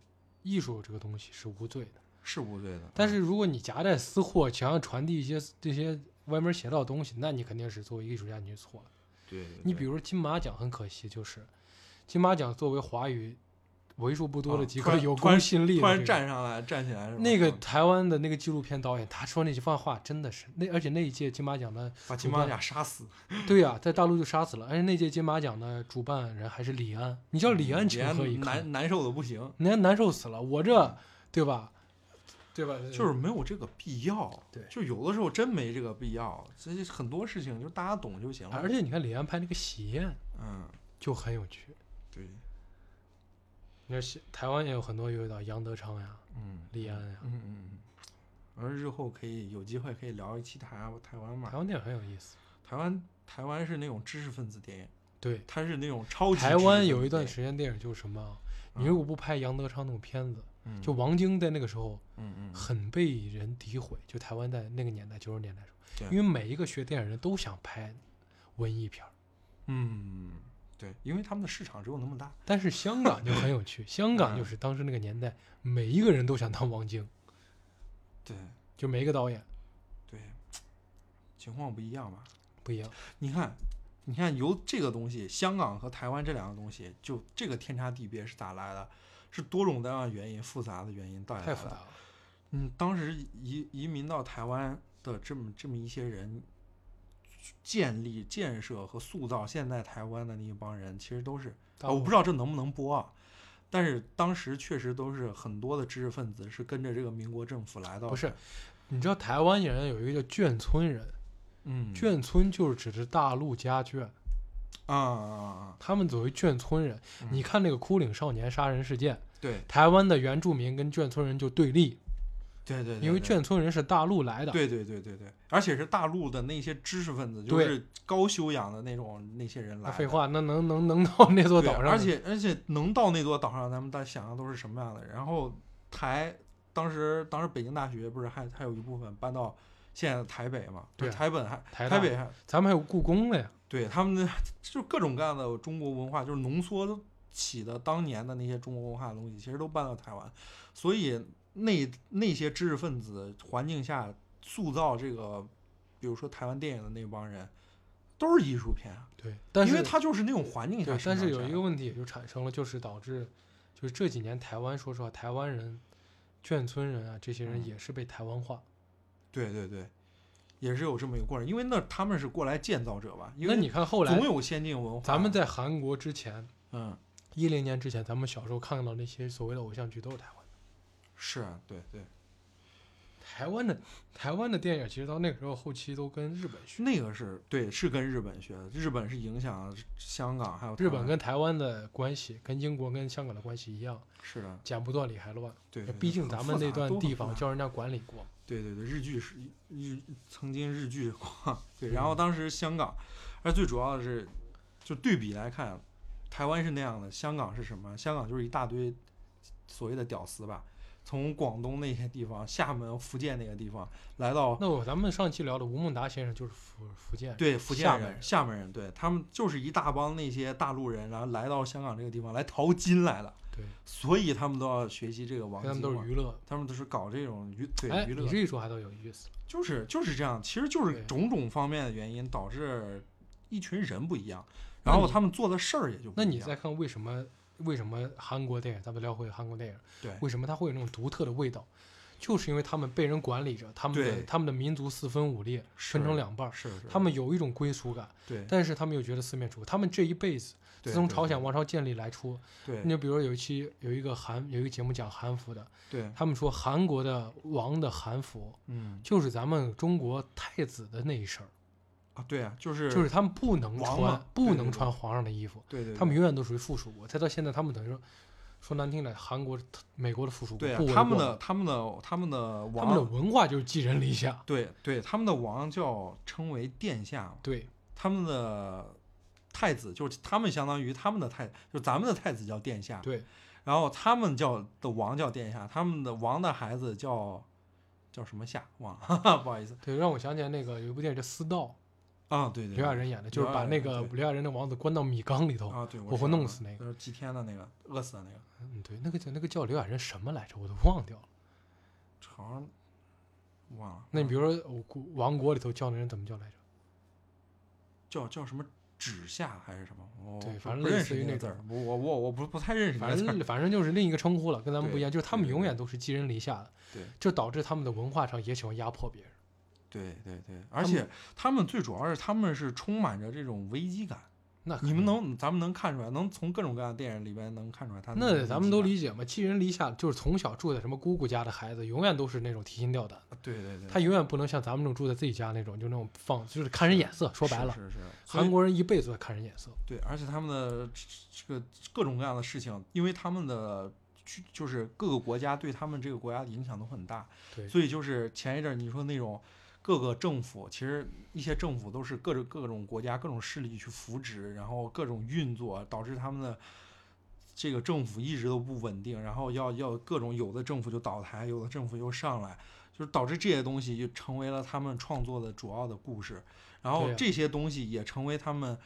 艺术这个东西是无罪的。是无罪的。但是如果你夹带私货，想要传递一些这些歪门邪道的东西，那你肯定是作为艺术家你就错了。对，对你比如说金马奖，很可惜就是金马奖作为华语为数不多的啊几个有公信力的突然站上来站起来那个嗯台湾的那个纪录片导演，他说那句话真的是那，而且那一届金马奖的把金马奖杀死，对呀、在大陆就杀死了，而且那届金马奖的主办人还是李安，你叫李安情何以堪？难难受的不行，人家难受死了，我这对吧？对吧？就是没有这个必要。对就有的时候真没这个必要，所以很多事情就大家懂就行了。而且你看李安拍那个《喜宴》嗯，就很有趣。对，你看喜台湾也有很多有导，杨德昌呀、嗯，李安呀，嗯嗯嗯。而日后可以有机会可以聊一期台台湾嘛台？湾电影很有意思。台湾台湾是那种知识分子电影，对，它是那种超级台湾有一段时间电影就是什么，嗯你如果不拍杨德昌那种片子，嗯就王晶在那个时候嗯嗯很被人诋毁，就台湾在那个年代九十年代时候，对因为每一个学电影人都想拍文艺片儿，嗯，对，因为他们的市场只有那么大。但是香港就很有趣，[laughs] 香港嗯就是当时那个年代，每一个人都想当王晶，对就每一个导演对，情况不一样吧？不一样。你看，你看，由这个东西，香港和台湾这两个东西，就这个天差地别是咋来的？是多种多样的原因，复杂的原因带来的。太复杂了，嗯，当时移移民到台湾的这么这么一些人，建立、建设和塑造现在台湾的那一帮人，其实都是，啊我不知道这能不能播啊。但是当时确实都是很多的知识分子是跟着这个民国政府来到，不是，你知道台湾人有一个叫眷村人，嗯，眷村就是指的大陆家眷，啊啊啊，他们作为眷村人，嗯你看那个枯岭少年杀人事件，对台湾的原住民跟眷村人就对立，对对，对因为眷村人是大陆来的，对对对对对，而且是大陆的那些知识分子，就是高修养的那种那些人来的。废话，那能能能到那座，岛上？而且而且能到那座岛上，咱们大家想象都是什么样的？然后台当时当时北京大学不是还还有一部分搬到现在的台北嘛？对台本还台台北还咱们还有故宫了呀，对他们的 [laughs] 就各种各样的中国文化，就是浓缩起的当年的那些中国文化的东西，其实都搬到台湾，所以那那些知识分子环境下塑造这个，比如说台湾电影的那帮人，都是艺术片啊，对，但是因为他就是那种环境下。但是有一个问题也就产生了，就是导致，就是这几年台湾，说实话，台湾人、眷村人啊，这些人嗯也是被台湾化。对对对，也是有这么一个过程，因为那他们是过来建造者吧，因为那你看后来总，有先进文化。咱们在韩国之前，嗯一零年之前，咱们小时候看到那些所谓的偶像剧都是台湾的。是啊，对对，台湾的台湾的电影，其实到那个时候后期都跟日本学，那个是对是跟日本学的，日本是影响香港还有日本跟台湾的关系，跟英国跟香港的关系一样，是的，剪不断理还乱。对，对毕竟咱们那段地方叫人家管理过。对对对，日剧是日曾经日剧过，对，然嗯后当时香港，而最主要的是，就对比来看，台湾是那样的，香港是什么？香港就是一大堆所谓的屌丝吧，从广东那些地方、厦门、福建那个地方来到那我咱们上期聊的吴孟达先生就是福福建人，对福建人、厦门人厦门人，对他们就是一大帮那些大陆人，然后来到香港这个地方来淘金来了，对，所以他们都要学习这个王他们都是娱乐。他们都是搞这种娱对哎，娱乐你这一说还倒有意思。就是就是这样，其实就是种种方面的原因导致一群人不一样，然后他们做的事儿也就不一样。那你再看为什么为什么韩国电影，咱们聊回韩国电影，对。为什么它会有那种独特的味道？就是因为他们被人管理着，他们的他们的民族四分五裂，分成两半，是是，他们有一种归属感，对，但是他们又觉得四面楚歌。他们这一辈子，自从朝鲜王朝建立来出，对。你就比如说有一期有一个韩有一个节目讲韩服的，对，他们说韩国的王的韩服嗯。就是咱们中国太子的那一身儿，啊，对啊，就是就是他们不能穿王不能穿皇上的衣服，对对，他们永远都属于附属国。再到现在，他们等于说说难听点，韩国美国的附属国对他们的他们的他们的王他们的，文化就是寄人篱下，对对，他们的王叫称为殿下，对。他们的太子就是他们相当于他们的太，就咱们的太子叫殿下，对。然后他们叫的王叫殿下，他们的王的孩子叫叫什么夏忘了，哈哈，不好意思。对，让我想起来那个有一部电影叫《私道啊，对》，对，刘亚仁演的，就是把那个刘亚仁的王子关到米缸里头。啊，对，我活活弄死那个就是祭天的那个，饿死的那个，嗯，对，那个叫那个叫刘亚仁什么来着，我都忘掉了。好像忘了。那你比如说王国里头叫那人怎么叫来着？叫叫什么指下还是什么？我对反正类似于那字儿，我我我我不不太认识反。正反正就是另一个称呼了，跟咱们不一样，就是他们永远都是寄人篱下的，对就导致他们的文化上也喜欢压迫别人。对对对，而且他们最主要是他们是充满着这种危机感。那你们能咱们能看出来，能从各种各样的电影里边能看出来他们那咱们都理解嘛，寄人篱下就是从小住在什么姑姑家的孩子，永远都是那种提心吊胆，对对对，他永远不能像咱们这种住在自己家那种，就那种放就是看人眼色。说白了，是是是，韩国人一辈子都在看人眼色。对，而且他们的这个各种各样的事情，因为他们的就是各个国家对他们这个国家的影响都很大，对所以就是前一阵儿你说那种各个政府，其实一些政府都是各种各种国家各种势力去扶植，然后各种运作，导致他们的这个政府一直都不稳定，然后要要各种有的政府就倒台，有的政府又上来，就是导致这些东西就成为了他们创作的主要的故事，然后这些东西也成为他们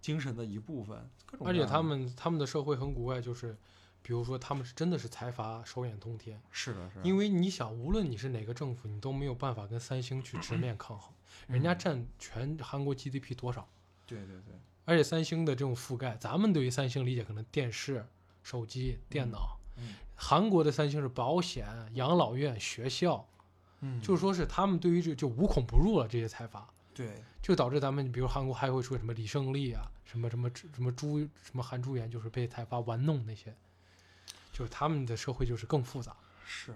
精神的一部分。各种而且他们他们的社会很古怪，就是比如说他们是真的是财阀手眼通天，是的，是的，因为你想，无论你是哪个政府，你都没有办法跟三星去直面抗衡，人家嗯。占全韩国 GDP 多少？对对对，而且三星的这种覆盖，咱们对于三星理解可能电视、手机、电脑，嗯。韩国的三星是保险、养老院、学校，嗯，就是说是他们对于这就无孔不入了这些财阀，对。就导致咱们比如韩国还会出什么李胜利啊，什么什么什么朱什么韩朱元，就是被财阀玩弄那些，就是他们的社会就是更复杂。是。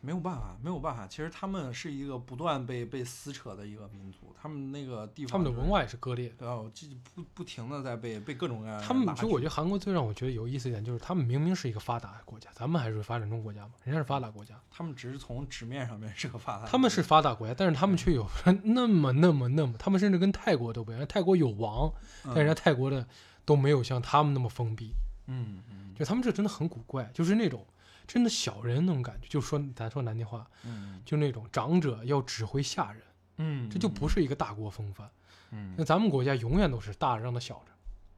没有办法，没有办法。其实他们是一个不断被被撕扯的一个民族，他们那个地方、他们的文化也是割裂的。对啊，我记不不停的在被被各种各样的他们其实我觉得韩国最让我觉得有意思一点就是，他们明明是一个发达的国家，咱们还是发展中国家嘛，人家是发达国家，他们只是从纸面上面是个发达，他们是发达国家，但是他们却有那么那么那么，他们甚至跟泰国都不一样，泰国有王，但人家泰国的都没有像他们那么封闭，嗯嗯就他们这真的很古怪，就是那种真的小人那种感觉，就说咱说难听话，嗯就那种长者要指挥下人，嗯，这就不是一个大国风范。嗯那咱们国家永远都是大让他小着，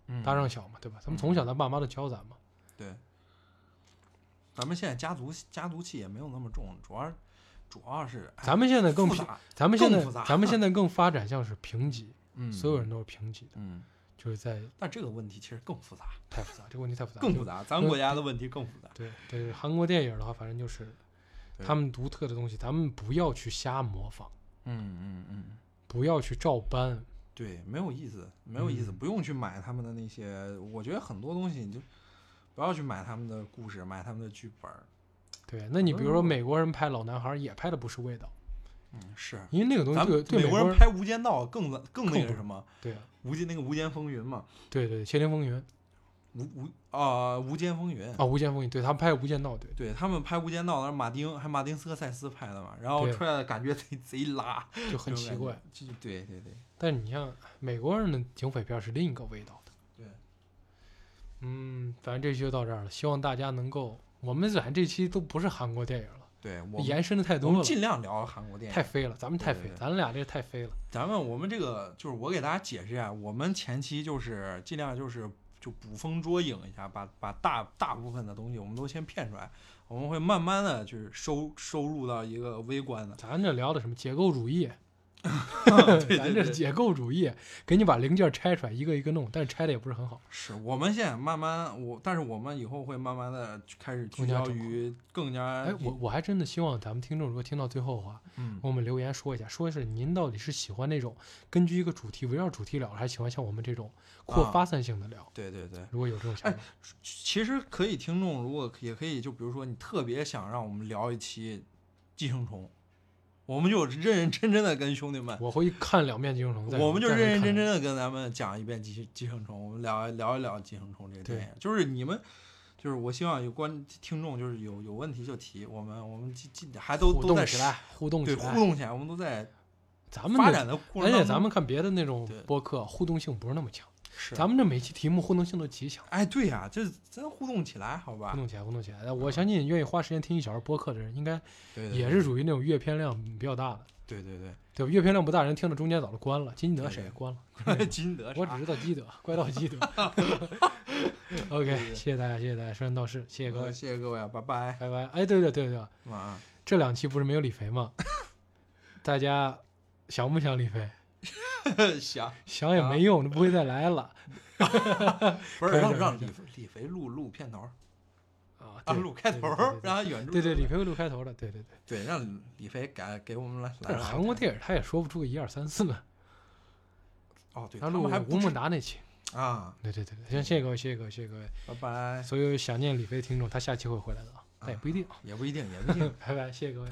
嗯大让小嘛，对吧？咱们从小咱爸妈都教咱嘛。对，咱们现在家族家族气也没有那么重，主要主要是哎咱们现在更平，复杂，咱们现在咱们现 [laughs] 在更发展像是平级，嗯，所有人都是平级的，嗯，就是在但这个问题其实更复杂，太复杂，这个问题太复杂，更复杂，咱们国家的问题更复杂。对对，韩国电影的话，反正就是他们独特的东西，咱们不要去瞎模仿，嗯嗯嗯，不要去照搬。对，没有意思，没有意思，嗯不用去买他们的那些，我觉得很多东西你就不要去买他们的故事，买他们的剧本。对，那你比如说嗯美国人拍老男孩也拍的不是味道，嗯，是。因为那个东西美国对美国人拍《无间道》更更那个什么，对啊，无间那个《无间风云》嘛，对对，窃听风云。无无啊，无间风云》啊，无间风云，对他们拍《无间道》，对。对他们拍《无间道》，那是马丁还马丁斯科塞斯拍的嘛，然后出来的感觉 [laughs] 贼贼拉，就很奇怪。，就对对对。但是你像美国人的警匪片是另一个味道的。对，嗯，反正这期就到这儿了，希望大家能够，我们反正这期都不是韩国电影了，对，我们延伸的太多我们尽量聊韩国电影。太飞了，咱们太飞，对对对咱俩这个太飞了。咱们我们这个就是我给大家解释一下，我们前期就是尽量就是就捕风捉影一下，把把大大部分的东西我们都先骗出来，我们会慢慢的就是收收入到一个微观的。咱这聊的什么结构主义，对 [laughs] 咱这是解构主义，给你把零件拆出来，一个一个弄，但是拆的也不是很好。是我们现在慢慢，我但是我们以后会慢慢的开始聚焦于更加哎，我我还真的希望咱们听众如果听到最后的话，嗯给我们留言说一下，说是您到底是喜欢那种根据一个主题围绕主题聊，还是喜欢像我们这种扩啊发散性的聊？对对对，如果有这种想哎法，其实可以，听众如果也可以，就比如说你特别想让我们聊一期寄生虫，我们就认认真真的跟兄弟们，我会看两遍《寄生虫》，我们就认认真真的跟咱们讲一遍寄寄生虫，我们聊聊一聊寄生虫这个电对影，就是你们。就是我希望有观听众，就是有有问题就提，我们我们还都都在动起来，互动起对来，互动起来，我们都在咱们发展的过程而且。咱们看别的那种播客，互动性不是那么强，是咱们这每期题目互动性都极强。哎，对呀、这真互动起来，好吧互？动起来，互动起来！我相信愿意花时间听一小时播客的人，应该对对也是属于那种阅片量比较大的，对对对吧？阅片量不大，人听到中间早就关了。金德对谁也关了，[laughs] 金德 [laughs] 我只知道基德，怪盗基德。[laughs] OK，谢谢大家，谢谢大家，说人道事，谢谢各位，谢谢各位啊，拜拜，拜拜。哎，对对对对，晚安。这两期不是没有李肥吗？大家想不想李飞？[laughs] 想想也没用，他不会再来了 [laughs] 不是 [laughs] 让让李李肥录录片头儿啊！啊，录开头，让他原著对对，李飞会录开头的，对对对。对让李肥改给我们来但是韩国电影他也说不出个一二三四呢。哦，对，他录还吴孟达那期。啊，对对对对，行，谢谢各位，谢谢各位，谢谢各位。拜拜，所有想念李飞的听众，他下期会回来的啊，但也不一定。也不一定，也不一定。拜拜，谢谢各位。